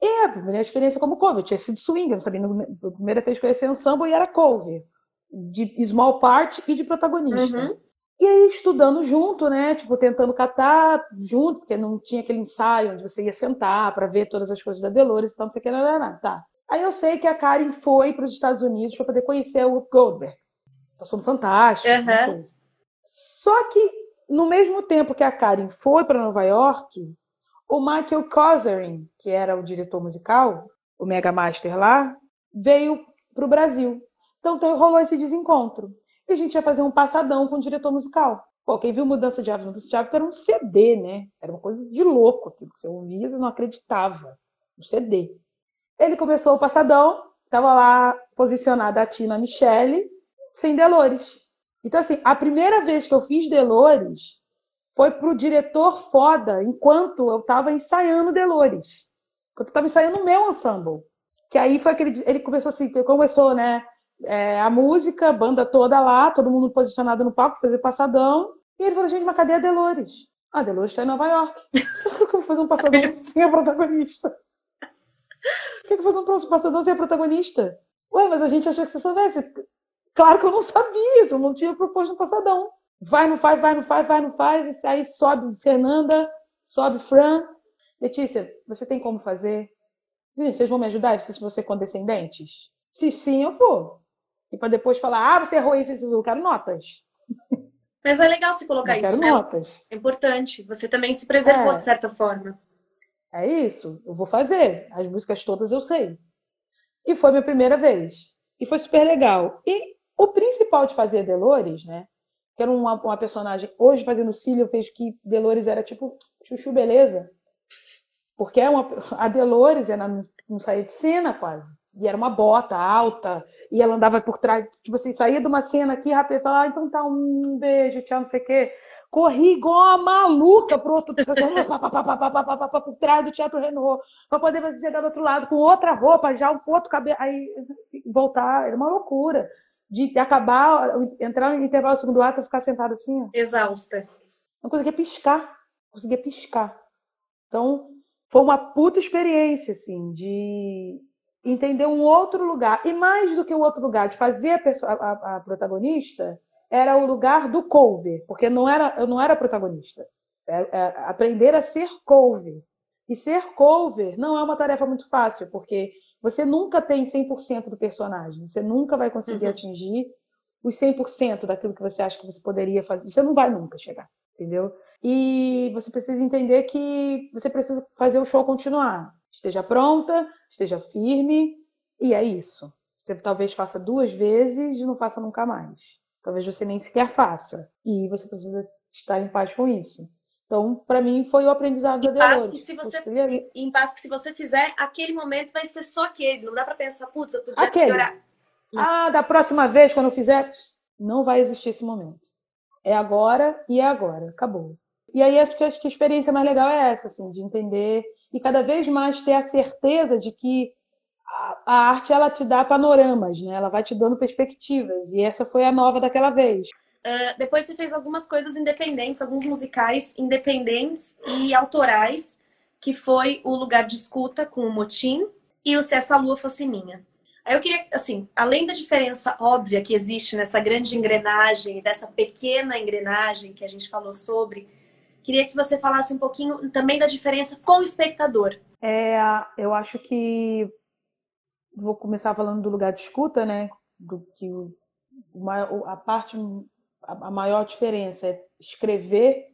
E a primeira experiência como cover, eu tinha sido swing, eu não sabia, a primeira vez que eu conheci ensemble e era cover, de small part e de protagonista. Uhum. E aí, estudando junto, né? Tipo, tentando catar junto, porque não tinha aquele ensaio onde você ia sentar para ver todas as coisas da Delores e tal, não sei o que, não, tá. Aí eu sei que a Karen foi para os Estados Unidos para poder conhecer o Goldberg. Passou no Fantástico. Uhum. Só que, no mesmo tempo que a Karen foi para Nova York, o Michael Kozerin, que era o diretor musical, o Mega Master lá, veio para o Brasil. Então rolou esse desencontro. E a gente ia fazer um passadão com o diretor musical. Pô, quem viu Mudança de Ave, Mudança de Ave era um CD, né? Era uma coisa de louco aquilo que você ouvia e não acreditava. Um CD. Ele começou o passadão, estava lá posicionada a Tina Michele, sem Delores. Então, assim, a primeira vez que eu fiz Delores foi para o diretor foda, enquanto eu estava ensaiando Delores. Enquanto eu estava ensaiando o meu ensemble. Que aí foi aquele. Ele começou assim, começou, né? É, a música, a banda toda lá, todo mundo posicionado no palco, fazer passadão. E ele falou, gente, mas cadê a Delores? Ah, a Delores está em Nova York. eu vou fazer um passadão sem a protagonista. Tem que fazer um passador sem a protagonista. Ué, mas a gente achou que você soubesse. Claro que eu não sabia, eu não tinha proposto um passadão. Vai, não faz, vai, não faz, vai, não faz. Aí sobe Fernanda, sobe Fran. Letícia, você tem como fazer? Vocês vão me ajudar se você condescendentes? Se sim, eu vou. E para depois falar, ah, você errou isso, isso, eu quero notas. Mas é legal você colocar eu isso, né? Notas. É importante. Você também se preservou é. de certa forma. É isso, eu vou fazer. As músicas todas eu sei. E foi minha primeira vez. E foi super legal. E o principal de fazer Delores, né? Que era uma, uma personagem. Hoje, fazendo Cílio, vejo que Delores era tipo Chuchu Beleza. Porque é uma, a Delores ela não saía de cena quase. E era uma bota alta, e ela andava por trás, tipo assim, saía de uma cena aqui, rapaz, ah, então tá, um beijo, tchau, não sei o quê corri igual uma maluca pro outro por trás do Teatro Renault, para poder chegar do outro lado com outra roupa, já um outro cabelo, aí voltar, era uma loucura. De acabar, entrar no intervalo do segundo ato e ficar sentado assim. Ó. Exausta. Não conseguia piscar, não conseguia piscar. Então, foi uma puta experiência, assim, de entender um outro lugar. E mais do que o um outro lugar, de fazer a, pessoa, a, a protagonista era o lugar do cover, porque não era, eu não era protagonista. É, é, aprender a ser cover. E ser cover não é uma tarefa muito fácil, porque você nunca tem 100% do personagem. Você nunca vai conseguir uhum. atingir os 100% daquilo que você acha que você poderia fazer. Você não vai nunca chegar, entendeu? E você precisa entender que você precisa fazer o show continuar. Esteja pronta, esteja firme, e é isso. Você talvez faça duas vezes e não faça nunca mais. Talvez você nem sequer faça. E você precisa estar em paz com isso. Então, para mim, foi o aprendizado em da se você Em paz que se você fizer, aquele momento vai ser só aquele. Não dá para pensar, putz, eu podia aquele. melhorar. Ah, da próxima vez, quando eu fizer, não vai existir esse momento. É agora e é agora. Acabou. E aí, acho que, acho que a experiência mais legal é essa, assim, de entender e cada vez mais ter a certeza de que a arte ela te dá panoramas, né? Ela vai te dando perspectivas. E essa foi a nova daquela vez. Uh, depois você fez algumas coisas independentes, alguns musicais independentes e autorais, que foi o Lugar de Escuta com o Motim e o Se Essa Lua Fosse Minha. Aí eu queria, assim, além da diferença óbvia que existe nessa grande engrenagem, dessa pequena engrenagem que a gente falou sobre, queria que você falasse um pouquinho também da diferença com o espectador. É, eu acho que vou começar falando do lugar de escuta, né? Do que a parte, a maior diferença é escrever,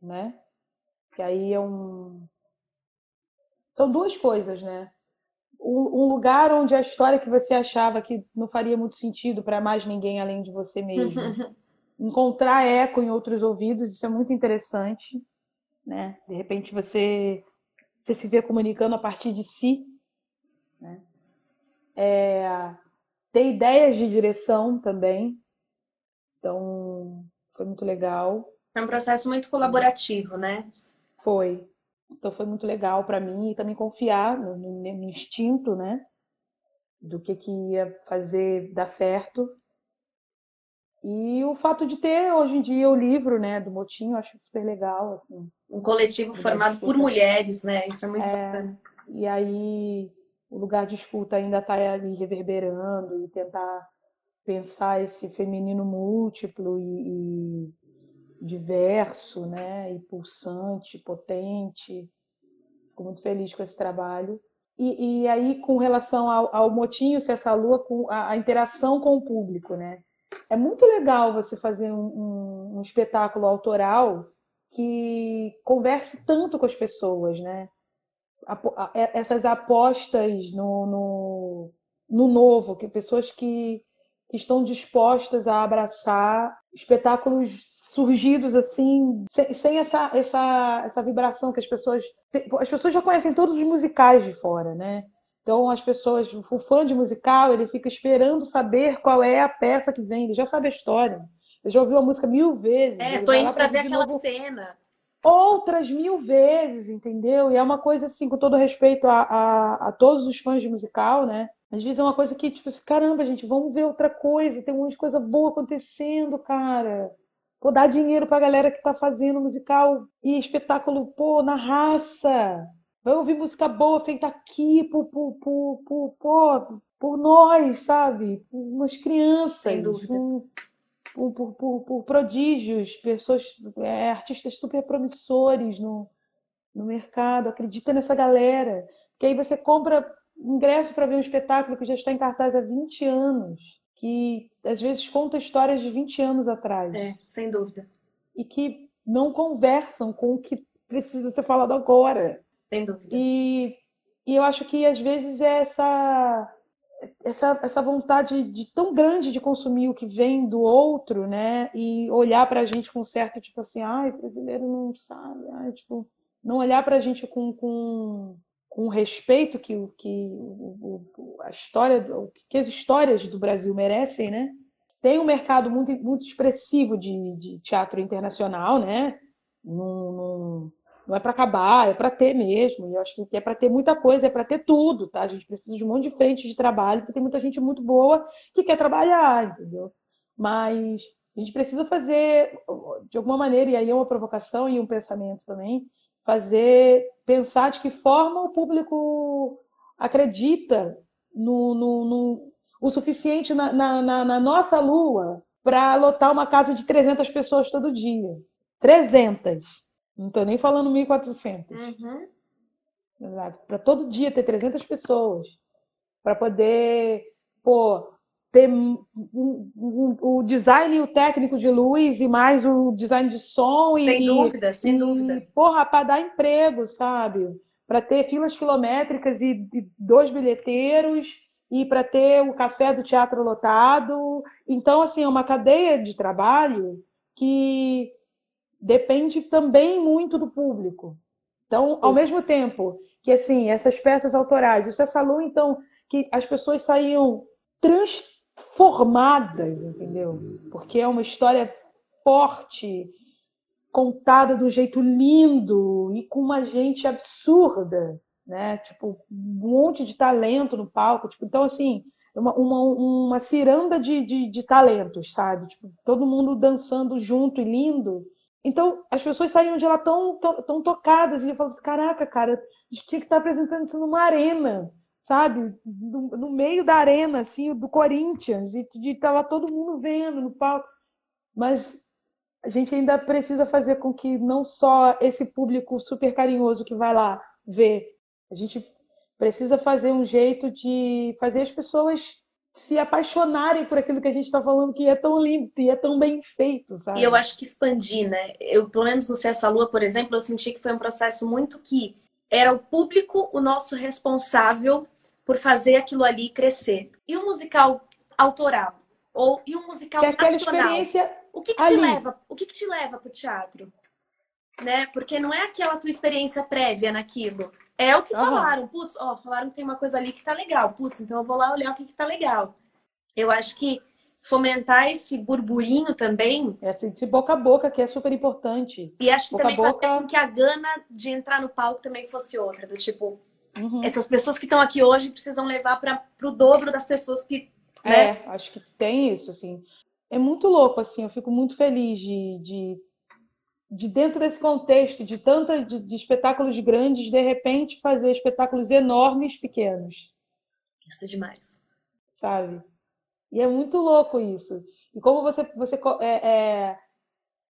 né? Que aí é um. São duas coisas, né? Um lugar onde a história que você achava que não faria muito sentido para mais ninguém além de você mesmo encontrar eco em outros ouvidos, isso é muito interessante, né? De repente você, você se vê comunicando a partir de si, né? É, ter ideias de direção também, então foi muito legal. É um processo muito colaborativo, né? Foi. Então foi muito legal para mim e também confiar no, no, no instinto, né? Do que, que ia fazer dar certo e o fato de ter hoje em dia o livro, né, do Motinho, eu acho super legal, assim. Um coletivo formado por mulheres, né? Isso é muito é, bacana. E aí o lugar de escuta ainda está ali reverberando e tentar pensar esse feminino múltiplo e, e diverso, né, e pulsante, potente. Fico muito feliz com esse trabalho. E, e aí, com relação ao, ao Motinho, se essa lua, com a, a interação com o público, né? é muito legal você fazer um, um, um, espetáculo autoral que converse tanto com as pessoas, né? Essas apostas no, no, no novo, que pessoas que, que estão dispostas a abraçar espetáculos surgidos assim, sem, sem, essa, essa, essa vibração que as pessoas. As pessoas já conhecem todos os musicais de fora, né? Então, as pessoas, o fã de musical, ele fica esperando saber qual é a peça que vem, ele já sabe a história. Ele já ouviu a música mil vezes. É, tô indo para ver aquela novo... cena. Outras mil vezes, entendeu? E é uma coisa assim, com todo respeito a, a, a todos os fãs de musical, né? Às vezes é uma coisa que, tipo assim, caramba, gente, vamos ver outra coisa, tem um monte de coisa boa acontecendo, cara. Pô, dar dinheiro pra galera que tá fazendo musical e espetáculo, pô, na raça. Vai ouvir música boa feita aqui por, por, por, por, por, por nós, sabe? Por umas crianças. Sem dúvida. Por, por, por, por prodígios, pessoas, é, artistas super promissores no, no mercado. Acredita nessa galera. Que aí você compra ingresso para ver um espetáculo que já está em cartaz há 20 anos, que às vezes conta histórias de 20 anos atrás. É, sem dúvida. E que não conversam com o que precisa ser falado agora. Sem dúvida. E, e eu acho que às vezes é essa, essa, essa vontade de tão grande de consumir o que vem do outro, né? E olhar para a gente com certo, tipo assim, ai, brasileiro não sabe, ai, tipo, não olhar para a gente com, com, com respeito que, que a história, que as histórias do Brasil merecem, né? Tem um mercado muito, muito expressivo de, de teatro internacional, né? Num, num, não é para acabar, é para ter mesmo. E eu acho que é para ter muita coisa, é para ter tudo, tá? A gente precisa de um monte de frente de trabalho, porque tem muita gente muito boa que quer trabalhar, entendeu? Mas a gente precisa fazer, de alguma maneira, e aí é uma provocação e um pensamento também, fazer, pensar de que forma o público acredita no, no, no o suficiente na, na, na nossa lua para lotar uma casa de 300 pessoas todo dia. 300. Não estou nem falando 1.400. Uhum. Para todo dia ter 300 pessoas. Para poder pô, ter o design e o técnico de luz e mais o design de som. Sem e, dúvida, sem e, dúvida. Porra, para dar emprego, sabe? Para ter filas quilométricas e, e dois bilheteiros e para ter o café do teatro lotado. Então, assim, é uma cadeia de trabalho que depende também muito do público. Então, ao mesmo tempo que assim essas peças autorais, o Cessalu, então, que as pessoas saíam transformadas, entendeu? Porque é uma história forte, contada de um jeito lindo e com uma gente absurda, né? Tipo, um monte de talento no palco. Tipo, então, assim, uma, uma, uma ciranda de, de, de talentos, sabe? Tipo, todo mundo dançando junto e lindo. Então, as pessoas saíam de lá tão, tão, tão tocadas e falavam assim, caraca, cara, a gente tinha que estar apresentando isso numa arena, sabe? No, no meio da arena, assim, do Corinthians, e estava todo mundo vendo no palco. Mas a gente ainda precisa fazer com que não só esse público super carinhoso que vai lá ver, a gente precisa fazer um jeito de fazer as pessoas se apaixonarem por aquilo que a gente está falando que é tão lindo e é tão bem feito, sabe? E eu acho que expandir, né? Eu, pelo menos no Cessa Lua, por exemplo, eu senti que foi um processo muito que era o público o nosso responsável por fazer aquilo ali crescer. E o musical autoral? Ou e o musical que é experiência O que, que te leva? O que, que te leva pro teatro? Né? Porque não é aquela tua experiência prévia naquilo. É o que uhum. falaram. Putz, ó, falaram que tem uma coisa ali que tá legal. Putz, então eu vou lá olhar o que, que tá legal. Eu acho que fomentar esse burburinho também. Esse, esse boca a boca que é super importante. E acho que boca também boca... que a gana de entrar no palco também fosse outra. Do tipo, uhum. essas pessoas que estão aqui hoje precisam levar para o dobro das pessoas que. Né? É, acho que tem isso, assim. É muito louco, assim. Eu fico muito feliz de, de de dentro desse contexto de tanta de, de, espetáculos grandes, de repente fazer espetáculos enormes pequenos. Isso é demais. Sabe? E é muito louco isso. E como você você é, é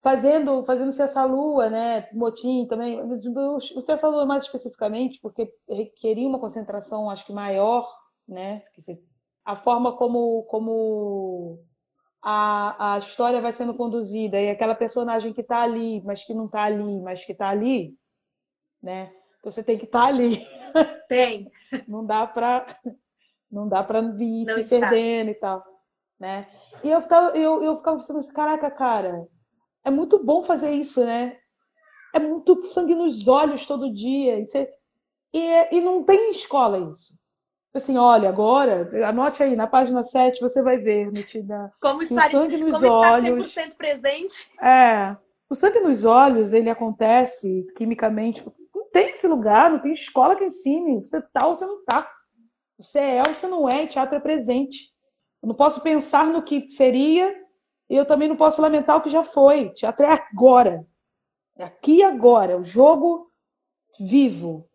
fazendo fazendo Cessa Lua, né, Motim também, o Cessa Lua mais especificamente, porque requeria uma concentração acho que maior, né, a forma como como a, a história vai sendo conduzida e aquela personagem que está ali, mas que não está ali, mas que está ali, né? Você tem que estar tá ali. Tem. não dá para não dá para vir não se está. perdendo e tal, né? E eu ficava, eu, eu ficava pensando assim, caraca, cara, é muito bom fazer isso, né? É muito sangue nos olhos todo dia. E, você, e, e não tem escola isso assim, olha, agora, anote aí, na página 7 você vai ver, metida. Como está, o sangue nos como olhos. Está 100% presente. É. O sangue nos olhos, ele acontece quimicamente. Não tem esse lugar, não tem escola que ensine. Você tá ou você não tá. Você é ou você não é, teatro é presente. Eu não posso pensar no que seria e eu também não posso lamentar o que já foi. Teatro é agora. É aqui e agora. O jogo vivo.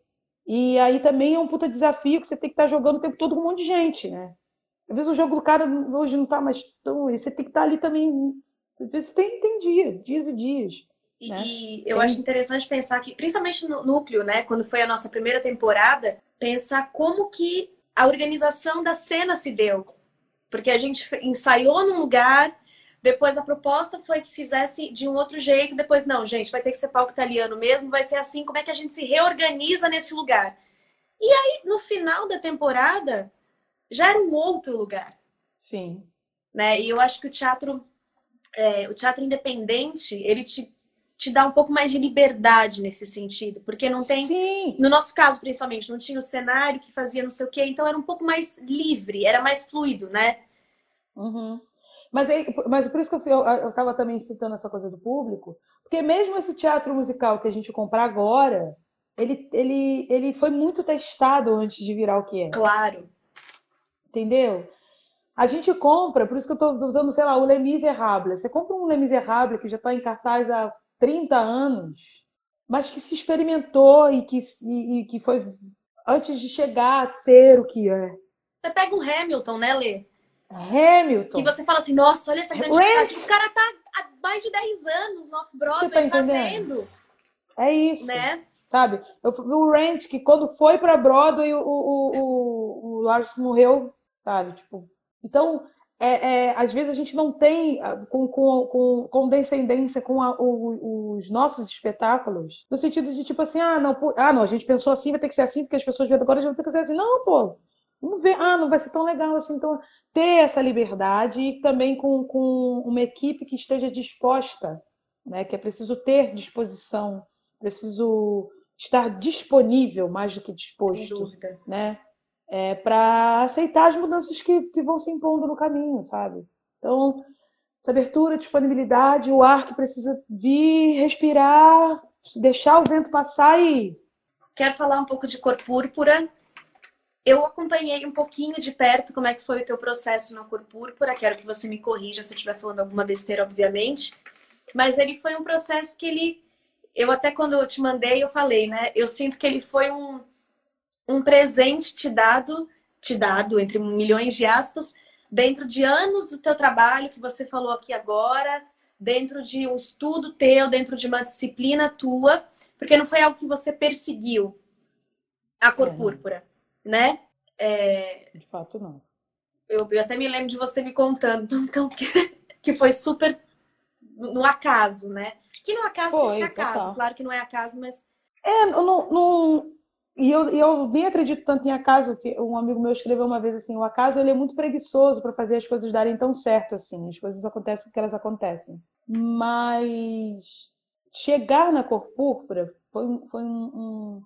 E aí também é um puta desafio que você tem que estar tá jogando o tempo todo com um monte de gente, né? Às vezes o jogo do cara hoje não tá mais tão. Você tem que estar tá ali também. Às vezes tem, tem dia, dias e dias. E, né? e eu tem... acho interessante pensar que, principalmente no núcleo, né? Quando foi a nossa primeira temporada, pensar como que a organização da cena se deu. Porque a gente ensaiou num lugar, depois a proposta foi que fizesse de um outro jeito. Depois, não, gente, vai ter que ser palco italiano mesmo, vai ser assim. Como é que a gente se reorganiza nesse lugar? E aí, no final da temporada, já era um outro lugar. Sim. Né? E eu acho que o teatro, é, o teatro independente, ele te, te dá um pouco mais de liberdade nesse sentido. Porque não tem. Sim. No nosso caso, principalmente, não tinha o cenário que fazia não sei o quê. Então era um pouco mais livre, era mais fluido, né? Uhum. Mas, aí, mas por isso que eu estava também citando essa coisa do público, porque mesmo esse teatro musical que a gente compra agora, ele, ele, ele foi muito testado antes de virar o que é. Claro. Entendeu? A gente compra, por isso que eu estou usando, sei lá, o Les Miserables. Você compra um Les Miserables que já está em cartaz há 30 anos, mas que se experimentou e que, e, e que foi antes de chegar a ser o que é. Você pega um Hamilton, né, Lê? Hamilton. Que você fala assim, nossa, olha essa grande O cara tá há mais de 10 anos no Off-Broadway tá fazendo. É isso. Né? Sabe? Eu, o Rent, que quando foi pra Broadway, o, o, o, o Lars morreu, sabe? Tipo, então, é, é, às vezes a gente não tem com, com, com, com descendência com a, o, os nossos espetáculos, no sentido de tipo assim, ah não, ah, não, a gente pensou assim, vai ter que ser assim, porque as pessoas agora já vão ter que ser assim. Não, pô, Vamos ver, ah, não vai ser tão legal assim. Então, ter essa liberdade e também com, com uma equipe que esteja disposta, né? que é preciso ter disposição, preciso estar disponível mais do que disposto, né? É, para aceitar as mudanças que, que vão se impondo no caminho, sabe? Então, essa abertura, disponibilidade, o ar que precisa vir, respirar, deixar o vento passar e. Quero falar um pouco de cor púrpura, eu acompanhei um pouquinho de perto como é que foi o teu processo na cor púrpura. Quero que você me corrija se eu estiver falando alguma besteira, obviamente. Mas ele foi um processo que ele... Eu até quando eu te mandei, eu falei, né? Eu sinto que ele foi um, um presente te dado, te dado, entre milhões de aspas, dentro de anos do teu trabalho, que você falou aqui agora, dentro de um estudo teu, dentro de uma disciplina tua, porque não foi algo que você perseguiu, a cor é. púrpura né? É... De fato, não. Eu, eu, até me lembro de você me contando, então, que, que foi super no acaso, né? Que no acaso foi, não é acaso, total. claro que não é acaso, mas. É, não, não, e eu, eu nem acredito tanto em acaso, que um amigo meu escreveu uma vez assim, o acaso ele é muito preguiçoso para fazer as coisas darem tão certo assim, as coisas acontecem porque elas acontecem. Mas chegar na cor púrpura foi, foi um, um...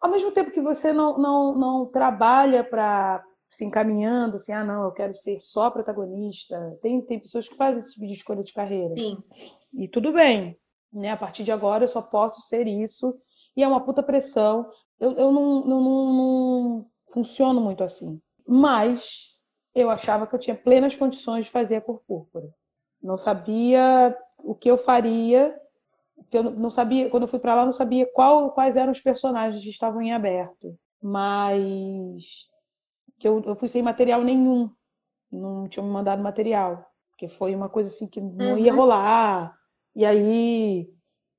ao mesmo tempo que você não, não, não trabalha para se encaminhando assim, ah não, eu quero ser só protagonista. Tem, tem pessoas que fazem esse tipo de escolha de carreira. Sim. E tudo bem, né? A partir de agora eu só posso ser isso e é uma puta pressão. Eu, eu não, não, não, não funciono muito assim. Mas eu achava que eu tinha plenas condições de fazer a cor púrpura. Não sabia o que eu faria, que eu não sabia, quando eu fui para lá, não sabia qual, quais eram os personagens que estavam em aberto. Mas que eu, eu fui sem material nenhum, não tinha me mandado material, porque foi uma coisa assim que não ia uhum. rolar. E aí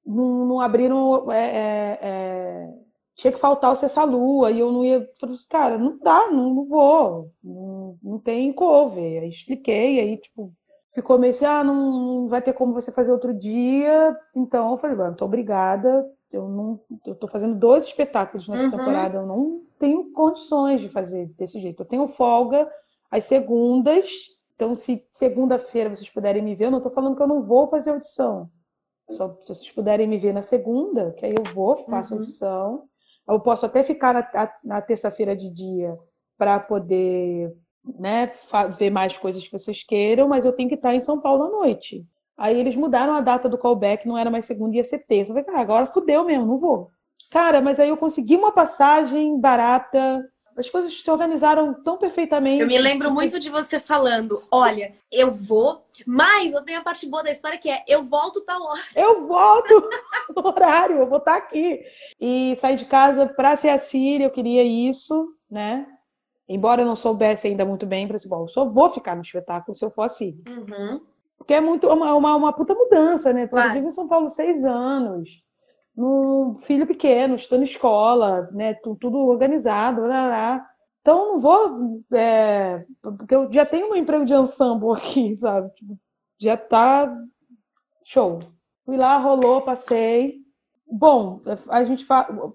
não, não abriram. É, é, é, tinha que faltar o Cessa Lua, e eu não ia. Falei, assim, cara, não dá, não, não vou, não, não tem cover. Aí expliquei, aí, tipo, ficou meio assim, ah, não, vai ter como você fazer outro dia. Então eu falei, muito obrigada. Eu não, eu tô fazendo dois espetáculos nessa uhum. temporada, eu não tenho condições de fazer desse jeito. Eu tenho folga às segundas, então se segunda-feira vocês puderem me ver, eu não estou falando que eu não vou fazer audição. Só se vocês puderem me ver na segunda, que aí eu vou, faço uhum. audição. Eu posso até ficar na, na terça-feira de dia para poder né, ver mais coisas que vocês queiram, mas eu tenho que estar em São Paulo à noite. Aí eles mudaram a data do callback, não era mais segunda, ia ser terça. Eu falei, cara, agora fudeu mesmo, não vou. Cara, mas aí eu consegui uma passagem barata, as coisas se organizaram tão perfeitamente. Eu me lembro muito de você falando: olha, eu vou, mas eu tenho a parte boa da história que é eu volto tal hora. Eu volto no horário, eu vou estar aqui. E sair de casa para ser a Síria, eu queria isso, né? Embora eu não soubesse ainda muito bem, para assim, bom, eu só vou ficar no espetáculo se eu for a Síria. Uhum. Porque é muito uma, uma, uma puta mudança, né? Claro. Eu vivo em São Paulo seis anos num filho pequeno, estudando escola, né? Tudo organizado, blá, blá. Então não vou. É, porque eu já tenho um emprego de ensemble aqui, sabe? Tipo, já tá show. Fui lá, rolou, passei. Bom, a gente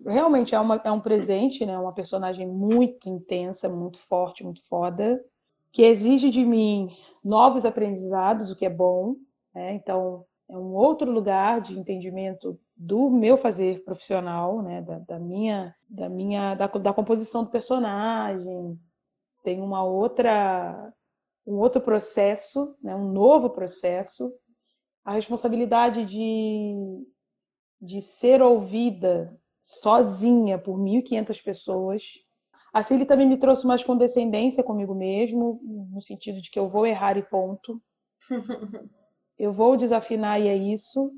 realmente é, uma, é um presente, né? Uma personagem muito intensa, muito forte, muito foda, que exige de mim novos aprendizados, o que é bom. Né? Então, é um outro lugar de entendimento do meu fazer profissional, né, da, da minha, da minha, da, da, composição do personagem. Tem uma outra, um outro processo, né, um novo processo. A responsabilidade de, de ser ouvida sozinha por 1.500 pessoas. A Cília também me trouxe mais condescendência comigo mesmo, no sentido de que eu vou errar e ponto. eu vou desafinar e é isso.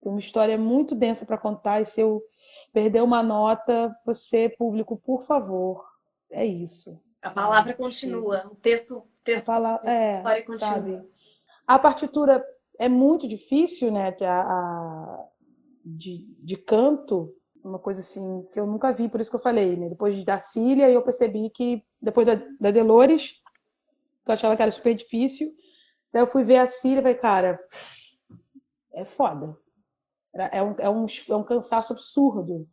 Tem uma história muito densa para contar e se eu perder uma nota, você, público, por favor, é isso. A palavra continua, o texto, texto a palavra, é, continua. Sabe? A partitura é muito difícil, né, a, a, de, de canto, uma coisa assim que eu nunca vi, por isso que eu falei, né? Depois da Cília, eu percebi que depois da, da Delores, que eu achava que era super difícil, Daí eu fui ver a Síria e falei, cara, é foda. É um, é, um, é um cansaço absurdo.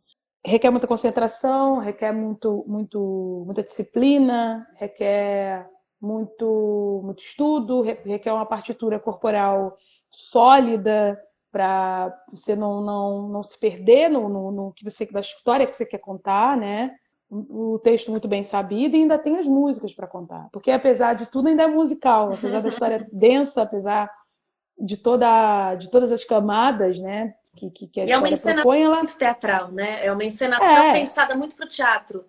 Requer muita concentração, requer muito, muito, muita disciplina, requer muito, muito estudo, requer uma partitura corporal sólida para você não, não, não se perder no, no, no que você da história que você quer contar, né? o texto muito bem sabido e ainda tem as músicas para contar. Porque apesar de tudo ainda é musical, apesar da história densa, apesar de toda de todas as camadas, né, que, que, que a e é uma cena propõe, ela... muito teatral, né? É uma encenação é. pensada muito para o teatro.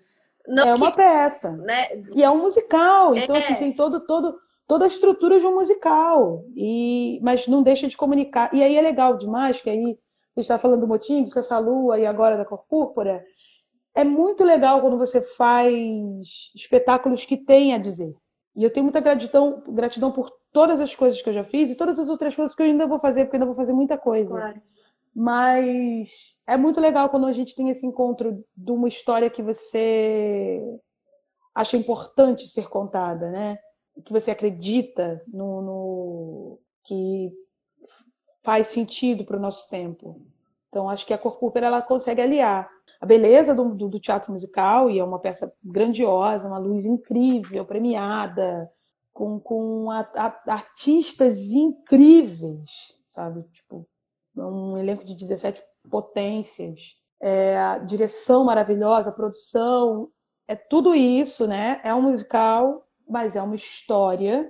Não é uma peça. Né? E é um musical, então é. assim, tem todo todo toda a estrutura de um musical. E mas não deixa de comunicar. E aí é legal demais que aí a gente está falando do motim, de essa lua e agora da cor púrpura é muito legal quando você faz espetáculos que têm a dizer. E eu tenho muita gratidão, gratidão por todas as coisas que eu já fiz e todas as outras coisas que eu ainda vou fazer, porque ainda vou fazer muita coisa. Claro. Mas é muito legal quando a gente tem esse encontro de uma história que você acha importante ser contada, né? Que você acredita no, no que faz sentido para o nosso tempo. Então acho que a Cor Púrpura ela consegue aliar a beleza do, do, do, teatro musical, e é uma peça grandiosa, uma luz incrível, premiada, com, com a, a, artistas incríveis, sabe? Tipo, um elenco de 17 potências, é, a direção maravilhosa, a produção, é tudo isso, né? É um musical, mas é uma história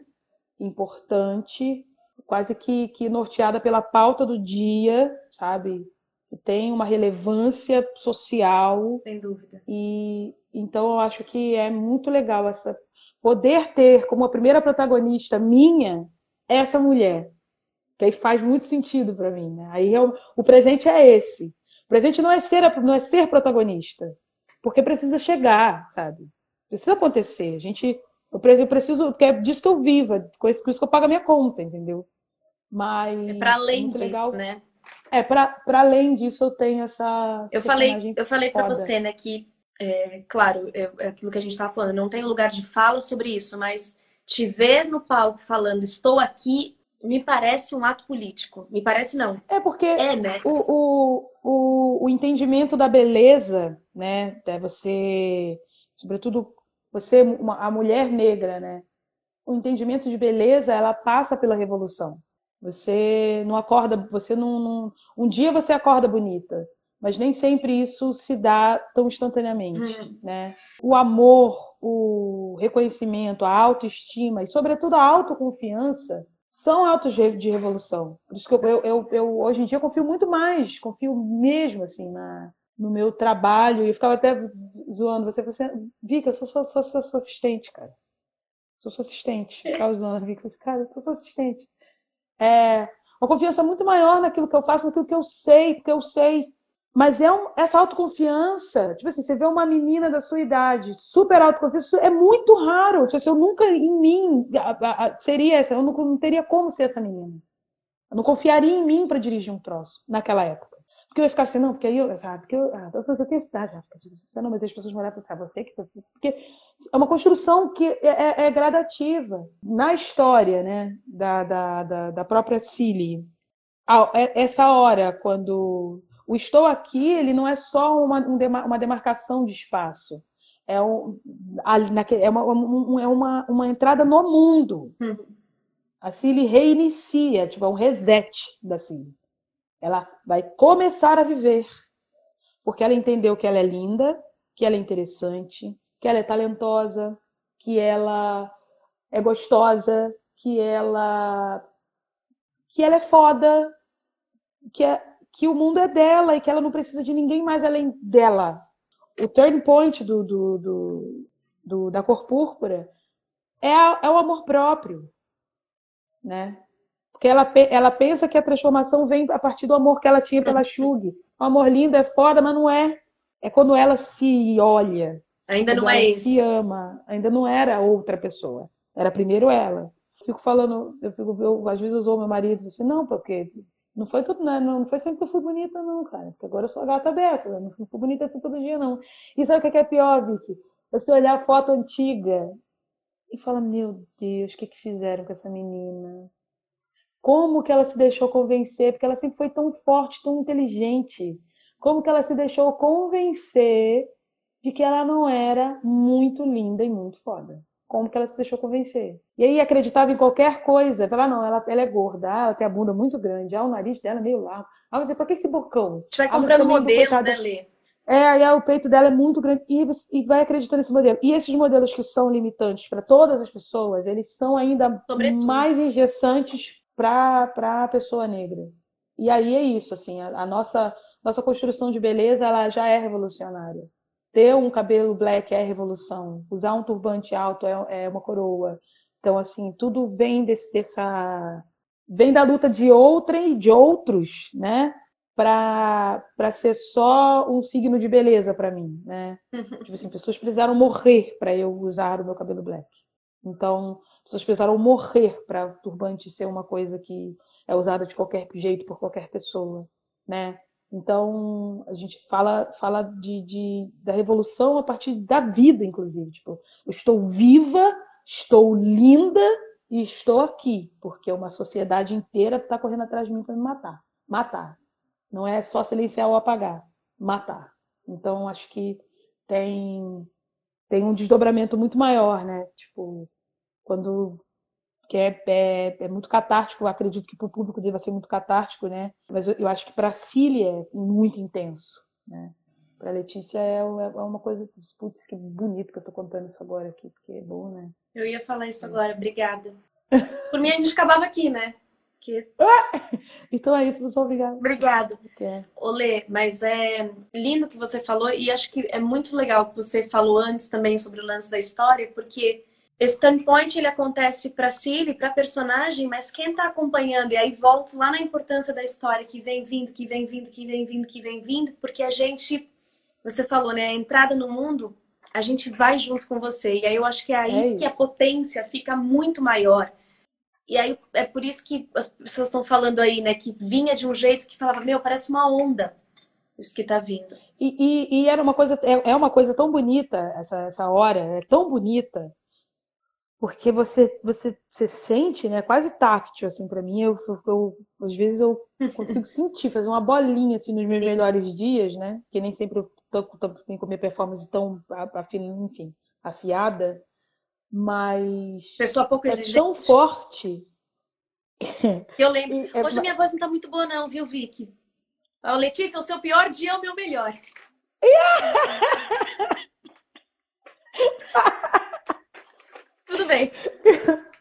importante, quase que, que norteada pela pauta do dia, sabe? Que tem uma relevância social. Sem dúvida. E então eu acho que é muito legal essa poder ter como a primeira protagonista minha essa mulher. Que aí faz muito sentido para mim, né? Aí eu, o presente é esse. O presente não é ser não é ser protagonista, porque precisa chegar, sabe? Precisa acontecer. A gente eu preciso, porque é disso que eu vivo, é com isso, que eu pago a minha conta, entendeu? Mas. É para além disso, legal. né? É, para além disso, eu tenho essa. Eu falei, eu falei para você, né, que, é, claro, é, é aquilo que a gente estava falando, não tem lugar de fala sobre isso, mas te ver no palco falando, estou aqui, me parece um ato político. Me parece não. É porque é, né? o, o, o, o entendimento da beleza, né? É você, sobretudo você, uma, a mulher negra, né? O entendimento de beleza, ela passa pela revolução. Você não acorda, você não, não, um dia você acorda bonita, mas nem sempre isso se dá tão instantaneamente, uhum. né? O amor, o reconhecimento, a autoestima e sobretudo a autoconfiança são autos de revolução. Por isso que eu, eu, eu, eu hoje em dia confio muito mais, confio mesmo assim na, no meu trabalho, e eu ficava até zoando você, você Vika, eu sou sua, sou, sou, sou assistente, cara. Sou sua assistente. Ficava zoando a Vika, assim, cara, eu sou sua assistente. É uma confiança muito maior naquilo que eu faço, naquilo que eu sei, porque eu sei. Mas é um, essa autoconfiança, tipo assim, você vê uma menina da sua idade, super autoconfiança, é muito raro. Tipo assim, eu nunca em mim seria essa, eu não, não teria como ser essa menina. Eu não confiaria em mim para dirigir um troço naquela época. Porque eu ia ficar assim, não, porque aí eu, sabe, porque eu, ah, eu tenho idade, já, não, mas as pessoas vão olhar e pensar, você que. Porque é uma construção que é, é, é gradativa. Na história, né, da, da, da, da própria Cilly, é, essa hora, quando o estou aqui, ele não é só uma, uma demarcação de espaço. É, um, é, uma, é uma, uma entrada no mundo. Uhum. A Cilly reinicia, tipo, é um reset da Cilly. Ela vai começar a viver. Porque ela entendeu que ela é linda, que ela é interessante, que ela é talentosa, que ela é gostosa, que ela que ela é foda, que, é, que o mundo é dela e que ela não precisa de ninguém mais além dela. O turn point do, do, do, do da cor púrpura é, a, é o amor próprio, né? Porque ela, ela pensa que a transformação vem a partir do amor que ela tinha pela Shug. O amor lindo é foda, mas não é. É quando ela se olha. Ainda não é isso. Se ama. Ainda não era outra pessoa. Era primeiro ela. Fico falando, eu, fico, eu às vezes eu sou meu marido assim, não, porque não foi tudo, não, não foi sempre que eu fui bonita, não, cara. Porque agora eu sou a gata dessa, não fui bonita assim todo dia, não. E sabe o que é pior, Vicky? Você olhar a foto antiga e falar, meu Deus, o que, que fizeram com essa menina? Como que ela se deixou convencer? Porque ela sempre foi tão forte, tão inteligente. Como que ela se deixou convencer de que ela não era muito linda e muito foda? Como que ela se deixou convencer? E aí acreditava em qualquer coisa. Falava, não, ela, ela é gorda, ah, ela tem a bunda muito grande, ah, o nariz dela é meio largo. Ah, mas pra que esse bocão? A gente vai ah, comprando modelo, né, Lê? É, aí o peito dela é muito grande e, e vai acreditando nesse modelo. E esses modelos que são limitantes para todas as pessoas, eles são ainda Sobretudo. mais engessantes para a pessoa negra. E aí é isso, assim, a, a, nossa nossa construção de beleza ela já é revolucionária. Ter um cabelo black é revolução, usar um turbante alto é, é uma coroa. Então, assim, tudo vem desse, dessa vem da luta de outra e de outros, né? Para ser só um signo de beleza para mim, né? tipo assim, pessoas precisaram morrer para eu usar o meu cabelo black. Então, pessoas precisaram morrer para turbante ser uma coisa que é usada de qualquer jeito por qualquer pessoa, né? Então, a gente fala, fala de, de, da revolução a partir da vida, inclusive. Tipo, eu estou viva, estou linda e estou aqui, porque uma sociedade inteira está correndo atrás de mim para me matar. Matar. Não é só silenciar ou apagar. Matar. Então, acho que tem, tem um desdobramento muito maior, né? Tipo, quando que é, é, é, muito catártico, acredito que para o público deva ser muito catártico, né? Mas eu, eu acho que para a Cília é muito intenso, né? Para Letícia é, é, uma coisa, putz, que bonito que eu estou contando isso agora aqui, porque é bom, né? Eu ia falar isso agora, obrigada. Por mim a gente acabava aqui, né? Que... então é isso, pessoal. Obrigada. Obrigada. É. Olê, mas é lindo que você falou e acho que é muito legal que você falou antes também sobre o lance da história, porque esse standpoint ele acontece para Cília, para personagem, mas quem está acompanhando e aí volto lá na importância da história que vem vindo, que vem vindo, que vem vindo, que vem vindo, porque a gente, você falou, né, a entrada no mundo, a gente vai junto com você e aí eu acho que é aí é que a potência fica muito maior e aí é por isso que as pessoas estão falando aí, né? Que vinha de um jeito que falava, meu, parece uma onda isso que está vindo. E, e, e, era uma coisa, é, é uma coisa tão bonita essa, essa hora, é tão bonita, porque você, você, você sente, né? Quase táctil, assim, para mim. Eu, eu, eu, às vezes eu consigo sentir, fazer uma bolinha assim nos meus melhores dias, né? Que nem sempre eu tô, tô, tenho com minha performance tão, enfim, afiada mas pessoa pouco é exigente. tão forte. Eu lembro. É Hoje a minha voz não tá muito boa não, viu, Vicky? Oh, Letícia, o seu pior dia é o meu melhor. Tudo bem.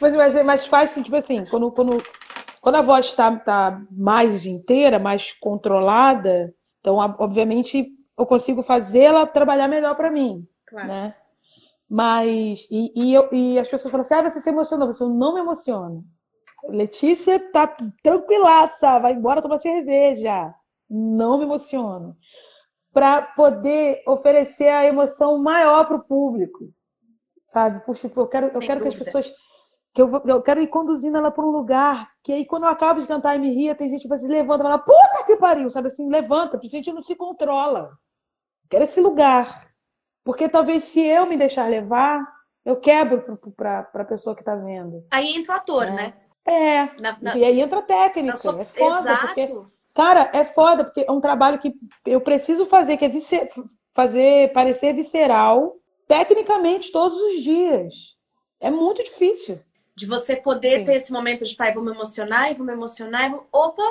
Mas, mas é mais fácil, tipo assim, quando, quando, quando a voz está tá mais inteira, mais controlada, então, obviamente, eu consigo fazê-la trabalhar melhor para mim. Claro. Né? Mas, e, e, eu, e as pessoas falam assim: ah, você se emocionou. Eu não me emociono. Letícia tá tranquilaça, vai embora tomar cerveja. Não me emociono. Para poder oferecer a emoção maior para o público. Sabe? Puxa, eu quero, eu quero que as pessoas. Que eu, eu quero ir conduzindo ela para um lugar que aí, quando eu acabo de cantar e me ria, tem gente que vai se levanta e fala: puta que pariu, sabe assim? Levanta, porque a gente não se controla. Eu quero esse lugar. Porque talvez se eu me deixar levar, eu quebro para a pessoa que está vendo. Aí entra o ator, é. né? É. Na, na... E aí entra a técnica. Sua... É foda. Exato. Porque, cara, é foda, porque é um trabalho que eu preciso fazer, que é vice... fazer parecer visceral, tecnicamente, todos os dias. É muito difícil. De você poder Sim. ter esse momento de, tá, eu vou me emocionar, e vou me emocionar, e vou... opa,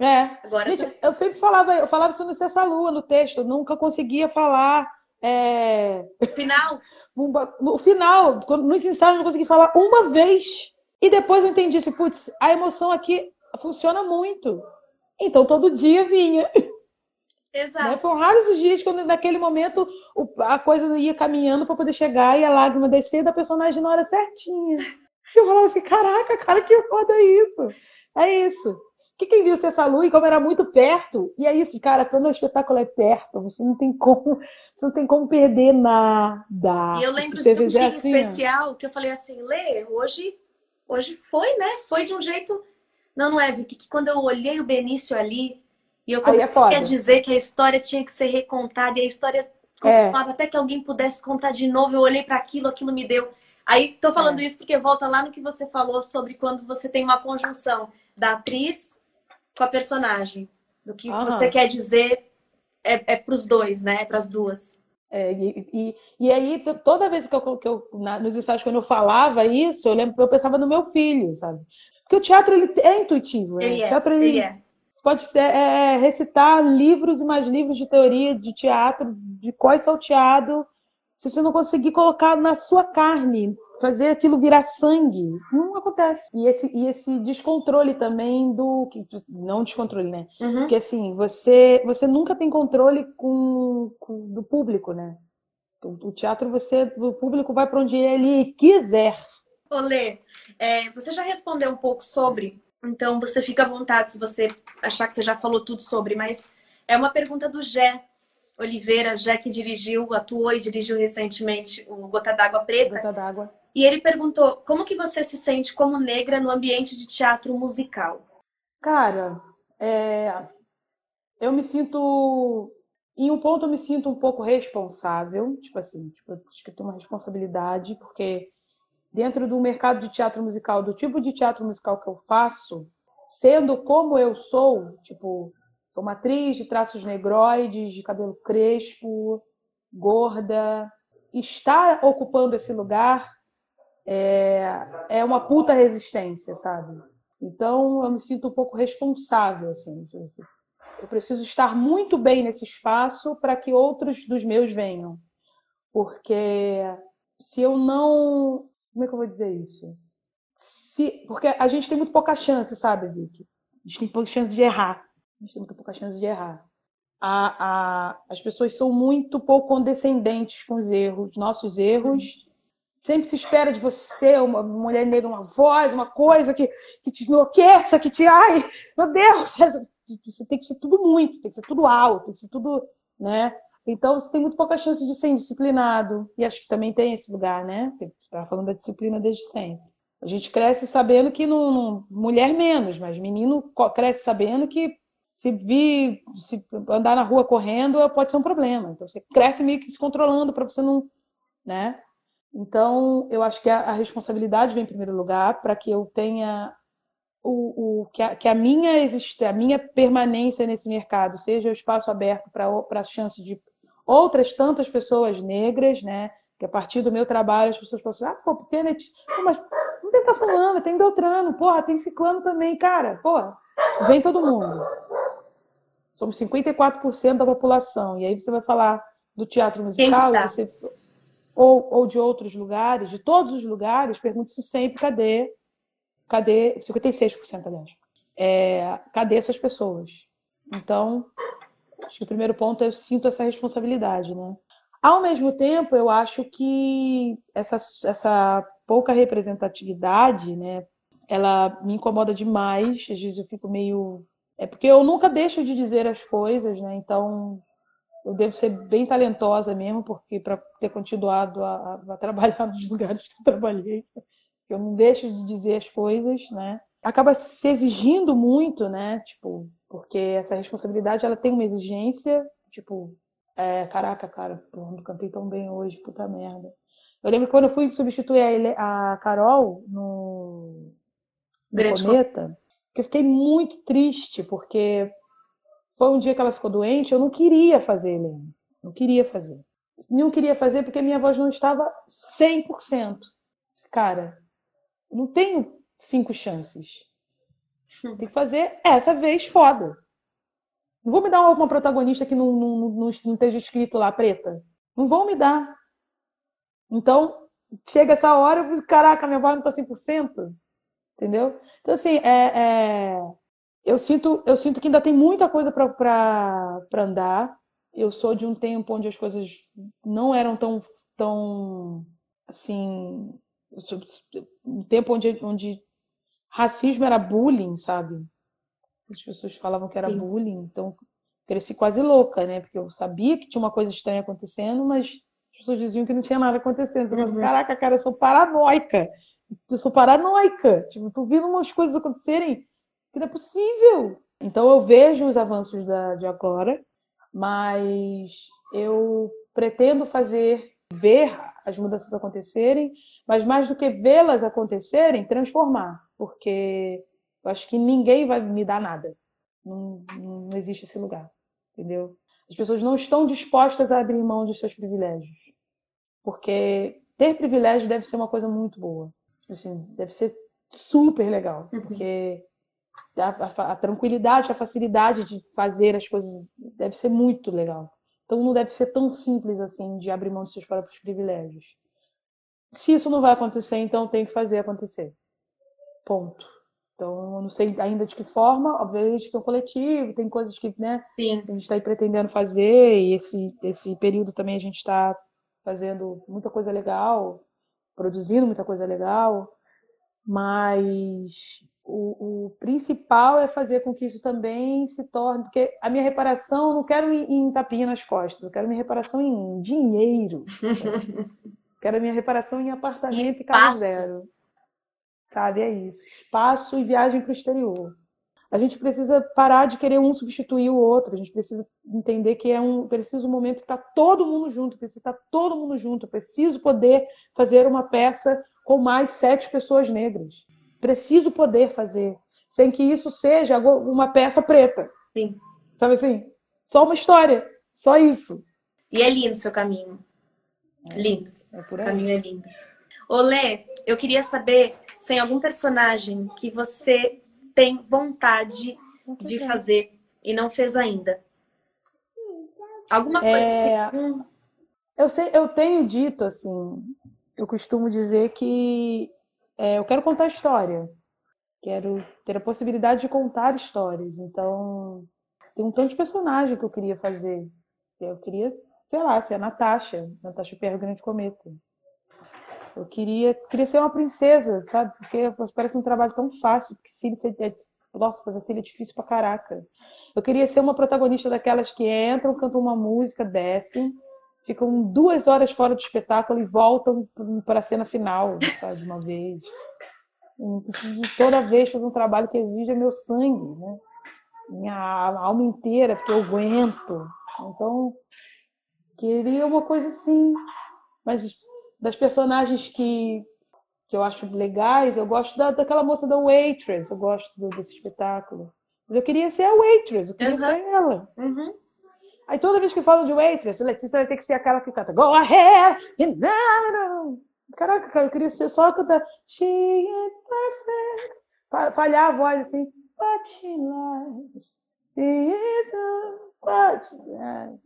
é. Agora Gente, tá... eu sempre falava, eu falava isso no Cessa Lua no texto, eu nunca conseguia falar é... Final? No final, nos ensaios eu não consegui falar uma vez. E depois eu entendi assim, putz, a emoção aqui funciona muito. Então todo dia vinha. Exato. Né? Foram raros os dias quando naquele momento a coisa ia caminhando para poder chegar e a lágrima descer da personagem na hora certinha. Eu falava assim, caraca, cara, que foda isso. É isso que quem viu Cessa e como era muito perto, e aí, cara, quando o espetáculo é perto, você não tem como, você não tem como perder nada. E eu lembro de um dia assim, especial que eu falei assim, Lê, hoje, hoje foi, né? Foi de um jeito. Não, não é, Vicky, que quando eu olhei o Benício ali, e eu comecei é a dizer que a história tinha que ser recontada, e a história continuava é. até que alguém pudesse contar de novo, eu olhei para aquilo, aquilo me deu. Aí tô falando é. isso porque volta lá no que você falou sobre quando você tem uma conjunção da atriz com a personagem. Do que você quer dizer é, é para os dois, né? É para as duas. É, e, e, e, aí, toda vez que eu, que eu na, nos ensaios, quando eu falava isso, eu lembro eu pensava no meu filho, sabe? Porque o teatro ele é intuitivo. Né? Ele é, teatro, ele, ele é. Pode ser é, recitar livros e mais livros de teoria de teatro, de é salteado, se você não conseguir colocar na sua carne, fazer aquilo virar sangue. Não acontece. E esse, e esse descontrole também do. Não descontrole, né? Uhum. Porque assim, você, você nunca tem controle com, com do público, né? O, o teatro, você, o público vai para onde ele quiser. Olê, é, você já respondeu um pouco sobre, então você fica à vontade se você achar que você já falou tudo sobre, mas é uma pergunta do Gé Oliveira, Gé que dirigiu, atuou e dirigiu recentemente o Gota d'Água Preta. Gota d'Água. E ele perguntou: como que você se sente como negra no ambiente de teatro musical? Cara, é... eu me sinto. Em um ponto, eu me sinto um pouco responsável, tipo assim, tipo, acho que eu tenho uma responsabilidade, porque dentro do mercado de teatro musical, do tipo de teatro musical que eu faço, sendo como eu sou, tipo, Sou uma atriz de traços negroides, de cabelo crespo, gorda. Estar ocupando esse lugar é, é uma puta resistência, sabe? Então eu me sinto um pouco responsável, assim. Eu preciso estar muito bem nesse espaço para que outros dos meus venham. Porque se eu não. Como é que eu vou dizer isso? Se... Porque a gente tem muito pouca chance, sabe, Vicky? A gente tem pouca chance de errar. A gente tem muito pouca chance de errar. A, a, as pessoas são muito pouco condescendentes com os erros, nossos erros. Sempre se espera de você, uma mulher negra, uma voz, uma coisa que, que te enlouqueça, que te. Ai, meu Deus! Você tem que ser tudo muito, tem que ser tudo alto, tem que ser tudo. Né? Então, você tem muito pouca chance de ser indisciplinado. E acho que também tem esse lugar, né? Estava falando da disciplina desde sempre. A gente cresce sabendo que não, mulher menos, mas menino cresce sabendo que se vir, se andar na rua correndo pode ser um problema. Então você cresce meio que se controlando para você não, né? Então eu acho que a, a responsabilidade vem em primeiro lugar para que eu tenha o, o que, a, que a minha existe, a minha permanência nesse mercado seja o espaço aberto para a chance de outras tantas pessoas negras, né? Que a partir do meu trabalho as pessoas falam assim, ah, pô, pena, mas não tem que estar falando, tem Beltrano, porra, tem Ciclano também, cara, porra, vem todo mundo. Somos 54% da população. E aí você vai falar do teatro musical, tá? você, ou, ou de outros lugares, de todos os lugares, pergunto-se sempre cadê, cadê, 56% aliás, é, cadê essas pessoas? Então, acho que o primeiro ponto é eu sinto essa responsabilidade, né? Ao mesmo tempo, eu acho que essa, essa pouca representatividade, né, ela me incomoda demais. Às vezes eu fico meio. É porque eu nunca deixo de dizer as coisas, né? Então eu devo ser bem talentosa mesmo, porque para ter continuado a, a, trabalhar nos lugares que eu trabalhei, eu não deixo de dizer as coisas, né? Acaba se exigindo muito, né? Tipo, porque essa responsabilidade ela tem uma exigência, tipo, é, caraca, cara, eu não cantei tão bem hoje, puta merda. Eu lembro quando eu fui substituir a, a Carol no, no Cometa, que eu fiquei muito triste, porque foi um dia que ela ficou doente, eu não queria fazer, Helena. Não queria fazer. Não queria fazer porque minha voz não estava 100%. Cara, não tenho cinco chances. Tem que fazer essa vez foda. Não vou me dar uma, protagonista que não, não, não, não esteja escrito lá preta. Não vão me dar. Então, chega essa hora, eu caraca, minha voz não está 100%. Entendeu? Então, assim, é, é, eu, sinto, eu sinto que ainda tem muita coisa para andar. Eu sou de um tempo onde as coisas não eram tão, tão assim, um tempo onde, onde racismo era bullying, sabe? As pessoas falavam que era Sim. bullying, então cresci quase louca, né? Porque eu sabia que tinha uma coisa estranha acontecendo, mas as pessoas diziam que não tinha nada acontecendo. Eu uhum. caraca, cara, eu sou paranoica. Eu sou paranoica. Tipo, tô vendo umas coisas acontecerem que não é possível. Então eu vejo os avanços da, de agora, mas eu pretendo fazer, ver as mudanças acontecerem, mas mais do que vê-las acontecerem, transformar. Porque eu acho que ninguém vai me dar nada. Não, não existe esse lugar, entendeu? As pessoas não estão dispostas a abrir mão dos seus privilégios. Porque ter privilégio deve ser uma coisa muito boa. Assim, deve ser super legal. Uhum. Porque a, a, a, tranquilidade, a facilidade de fazer as coisas deve ser muito legal. Então não deve ser tão simples assim de abrir mão dos seus próprios privilégios. Se isso não vai acontecer, então tem que fazer acontecer. Ponto. Então, eu não sei ainda de que forma, obviamente tem um coletivo, tem coisas que né, Sim. a gente está aí pretendendo fazer, e esse, esse período também a gente está fazendo muita coisa legal, produzindo muita coisa legal, mas o, o, principal é fazer com que isso também se torne, porque a minha reparação, eu não quero em, em tapinha nas costas, eu quero minha reparação em dinheiro. quero a minha reparação em apartamento e, e carro zero sabe? É isso. Espaço e viagem para o exterior. A gente precisa parar de querer um substituir o outro. A gente precisa entender que é um preciso um momento que está todo mundo junto, precisa estar tá todo mundo junto. Eu preciso poder fazer uma peça com mais sete pessoas negras. Preciso poder fazer, sem que isso seja uma peça preta. Sim. Sabe assim? Só uma história. Só isso. E é lindo o seu caminho. É, lindo. É o caminho é lindo. Olê, eu queria saber se tem algum personagem que você tem vontade de fazer e não fez ainda. Alguma coisa é... assim. Hum. Eu, sei, eu tenho dito assim, eu costumo dizer que é, eu quero contar história. Quero ter a possibilidade de contar histórias. Então, tem um tanto de personagem que eu queria fazer. Eu queria, sei lá, ser a Natasha, Natasha Perro Grande Cometa. Eu queria, queria ser uma princesa, sabe? Porque parece um trabalho tão fácil, porque Cília é, nossa, fazer Cília é difícil pra caraca. Eu queria ser uma protagonista daquelas que entram, cantam uma música, descem, ficam duas horas fora do espetáculo e voltam para a cena final, sabe, de uma vez. Eu preciso de toda vez fazer um trabalho que exija meu sangue, né? Minha alma inteira, porque eu aguento. Então, queria uma coisa assim. Mas das personagens que, que eu acho legais, eu gosto da, daquela moça da Waitress, eu gosto do, desse espetáculo. Mas eu queria ser a Waitress, eu queria uhum. ser ela. Uhum. Aí toda vez que falam de Waitress, Letícia vai ter que ser aquela que canta Go ahead! Caraca, cara, eu queria ser só cantar She is perfect. Falhar a voz assim. But she lies. She is a...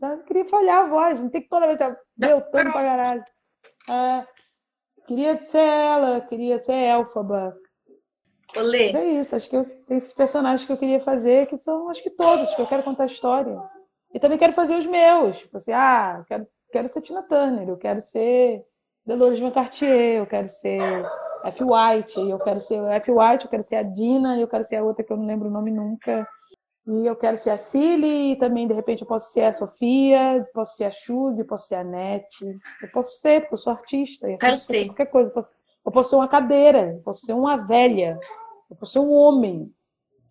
Eu queria falhar a voz, não tem que toda vez estar deltando pra caralho. É, queria ser ela, queria ser Elfaba. Olê. É isso, acho que eu, esses personagens que eu queria fazer, que são acho que todos, que eu quero contar história. E também quero fazer os meus. Tipo assim, ah, quero, quero ser Tina Turner, eu quero ser Dolores McCartier, eu quero ser F. White, eu quero ser F. White, eu quero ser a Dina, eu quero ser a outra que eu não lembro o nome nunca. E eu quero ser a Cilly, e também, de repente, eu posso ser a Sofia, posso ser a Shug, posso ser a Nete. Eu posso ser, porque eu sou artista. Eu quero ser. Qualquer coisa. Eu posso, eu posso, ser uma cadeira, eu posso ser uma velha, eu posso ser um homem.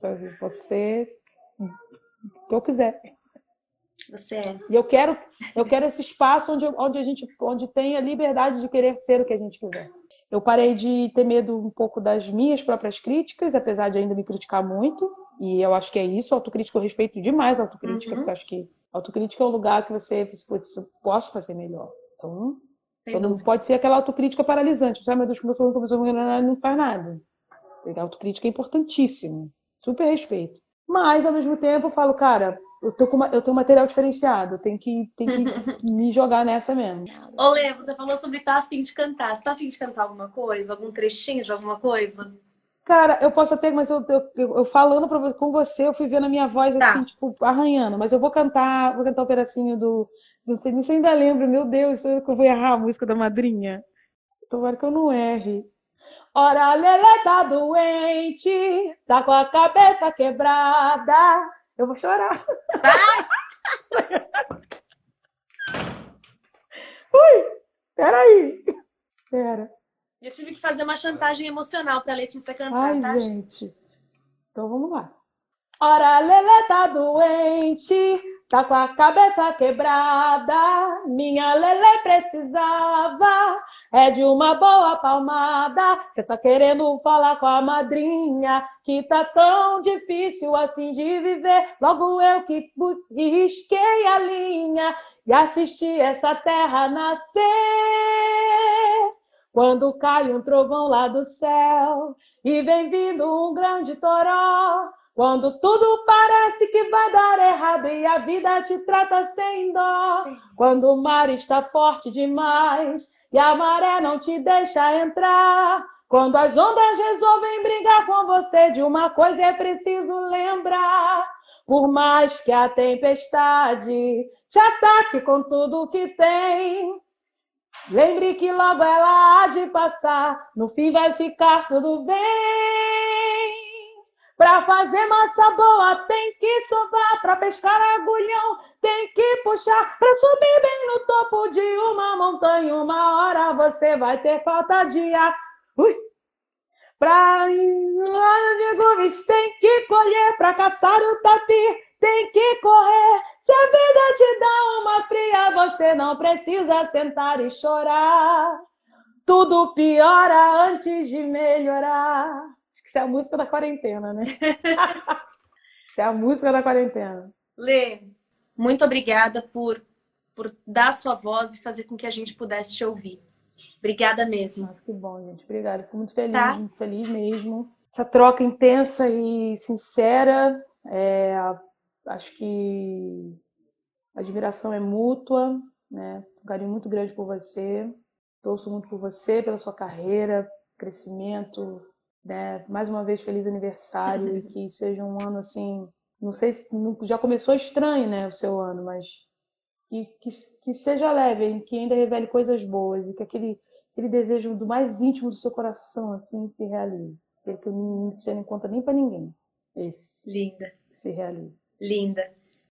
Eu posso ser o que eu quiser. Você é. E eu quero, eu quero esse espaço onde, onde a gente onde tem a liberdade de querer ser o que a gente quiser. Eu parei de ter medo um pouco das minhas próprias críticas, apesar de ainda me criticar muito. E eu acho que é isso, autocrítica, eu respeito demais a autocrítica, uhum. porque eu acho que autocrítica é um lugar que você, eu posso fazer melhor. Então, não pode ser aquela autocrítica paralisante. Ah, meu Deus, como eu sou não faz nada. A autocrítica é importantíssimo. Super respeito. Mas, ao mesmo tempo, eu falo, cara, eu, tô com uma, eu tenho material diferenciado, tem que, tem que me jogar nessa mesmo. Olê, você falou sobre estar tá afim de cantar. Você tá afim de cantar alguma coisa? Algum trechinho de alguma coisa? Cara, eu posso até, mas eu, eu, eu falando pra, com você, eu fui vendo a minha voz tá. assim, tipo, arranhando. Mas eu vou cantar, vou cantar um pedacinho do. Não sei, não sei ainda lembro, meu Deus, eu vou errar a música da madrinha. Tomara que eu não erre. Ora, Lelê tá doente, tá com a cabeça quebrada. Eu vou chorar. Ui, peraí. Pera. Eu tive que fazer uma chantagem emocional para Letícia cantar, Ai, tá, gente? Então vamos lá. Ora, a Lelê tá doente, tá com a cabeça quebrada. Minha Lelê precisava é de uma boa palmada. Você tá querendo falar com a madrinha que tá tão difícil assim de viver. Logo eu que risquei a linha e assisti essa terra nascer. Quando cai um trovão lá do céu e vem vindo um grande toró, quando tudo parece que vai dar errado e a vida te trata sem dó, quando o mar está forte demais e a maré não te deixa entrar, quando as ondas resolvem brigar com você, de uma coisa é preciso lembrar. Por mais que a tempestade te ataque com tudo que tem, Lembre que logo ela há de passar, no fim vai ficar tudo bem. Pra fazer massa boa tem que sovar, pra pescar agulhão tem que puxar, pra subir bem no topo de uma montanha, uma hora você vai ter falta de ar. Ui! Pra de tem que colher, pra caçar o tapi tem que correr. Se a vida te dá uma fria, você não precisa sentar e chorar. Tudo piora antes de melhorar. Isso é a música da quarentena, né? isso é a música da quarentena. Lê, muito obrigada por, por dar sua voz e fazer com que a gente pudesse te ouvir. Obrigada mesmo. Nossa, que bom, gente. Obrigada. Fico muito feliz, Tá. muito feliz mesmo. Essa troca intensa e sincera, é, acho que a admiração é mútua, né? Um carinho muito grande por você. Torço muito por você, pela sua carreira, crescimento, né? Mais uma vez, feliz aniversário e que seja um ano assim. Não sei se já começou estranho, né? O seu ano, mas que, que, que seja leve, que ainda revele coisas boas e que aquele, aquele desejo do mais íntimo do seu coração assim se realize. Aquele que não você não conta nem para ninguém. Esse Linda, se realize. linda.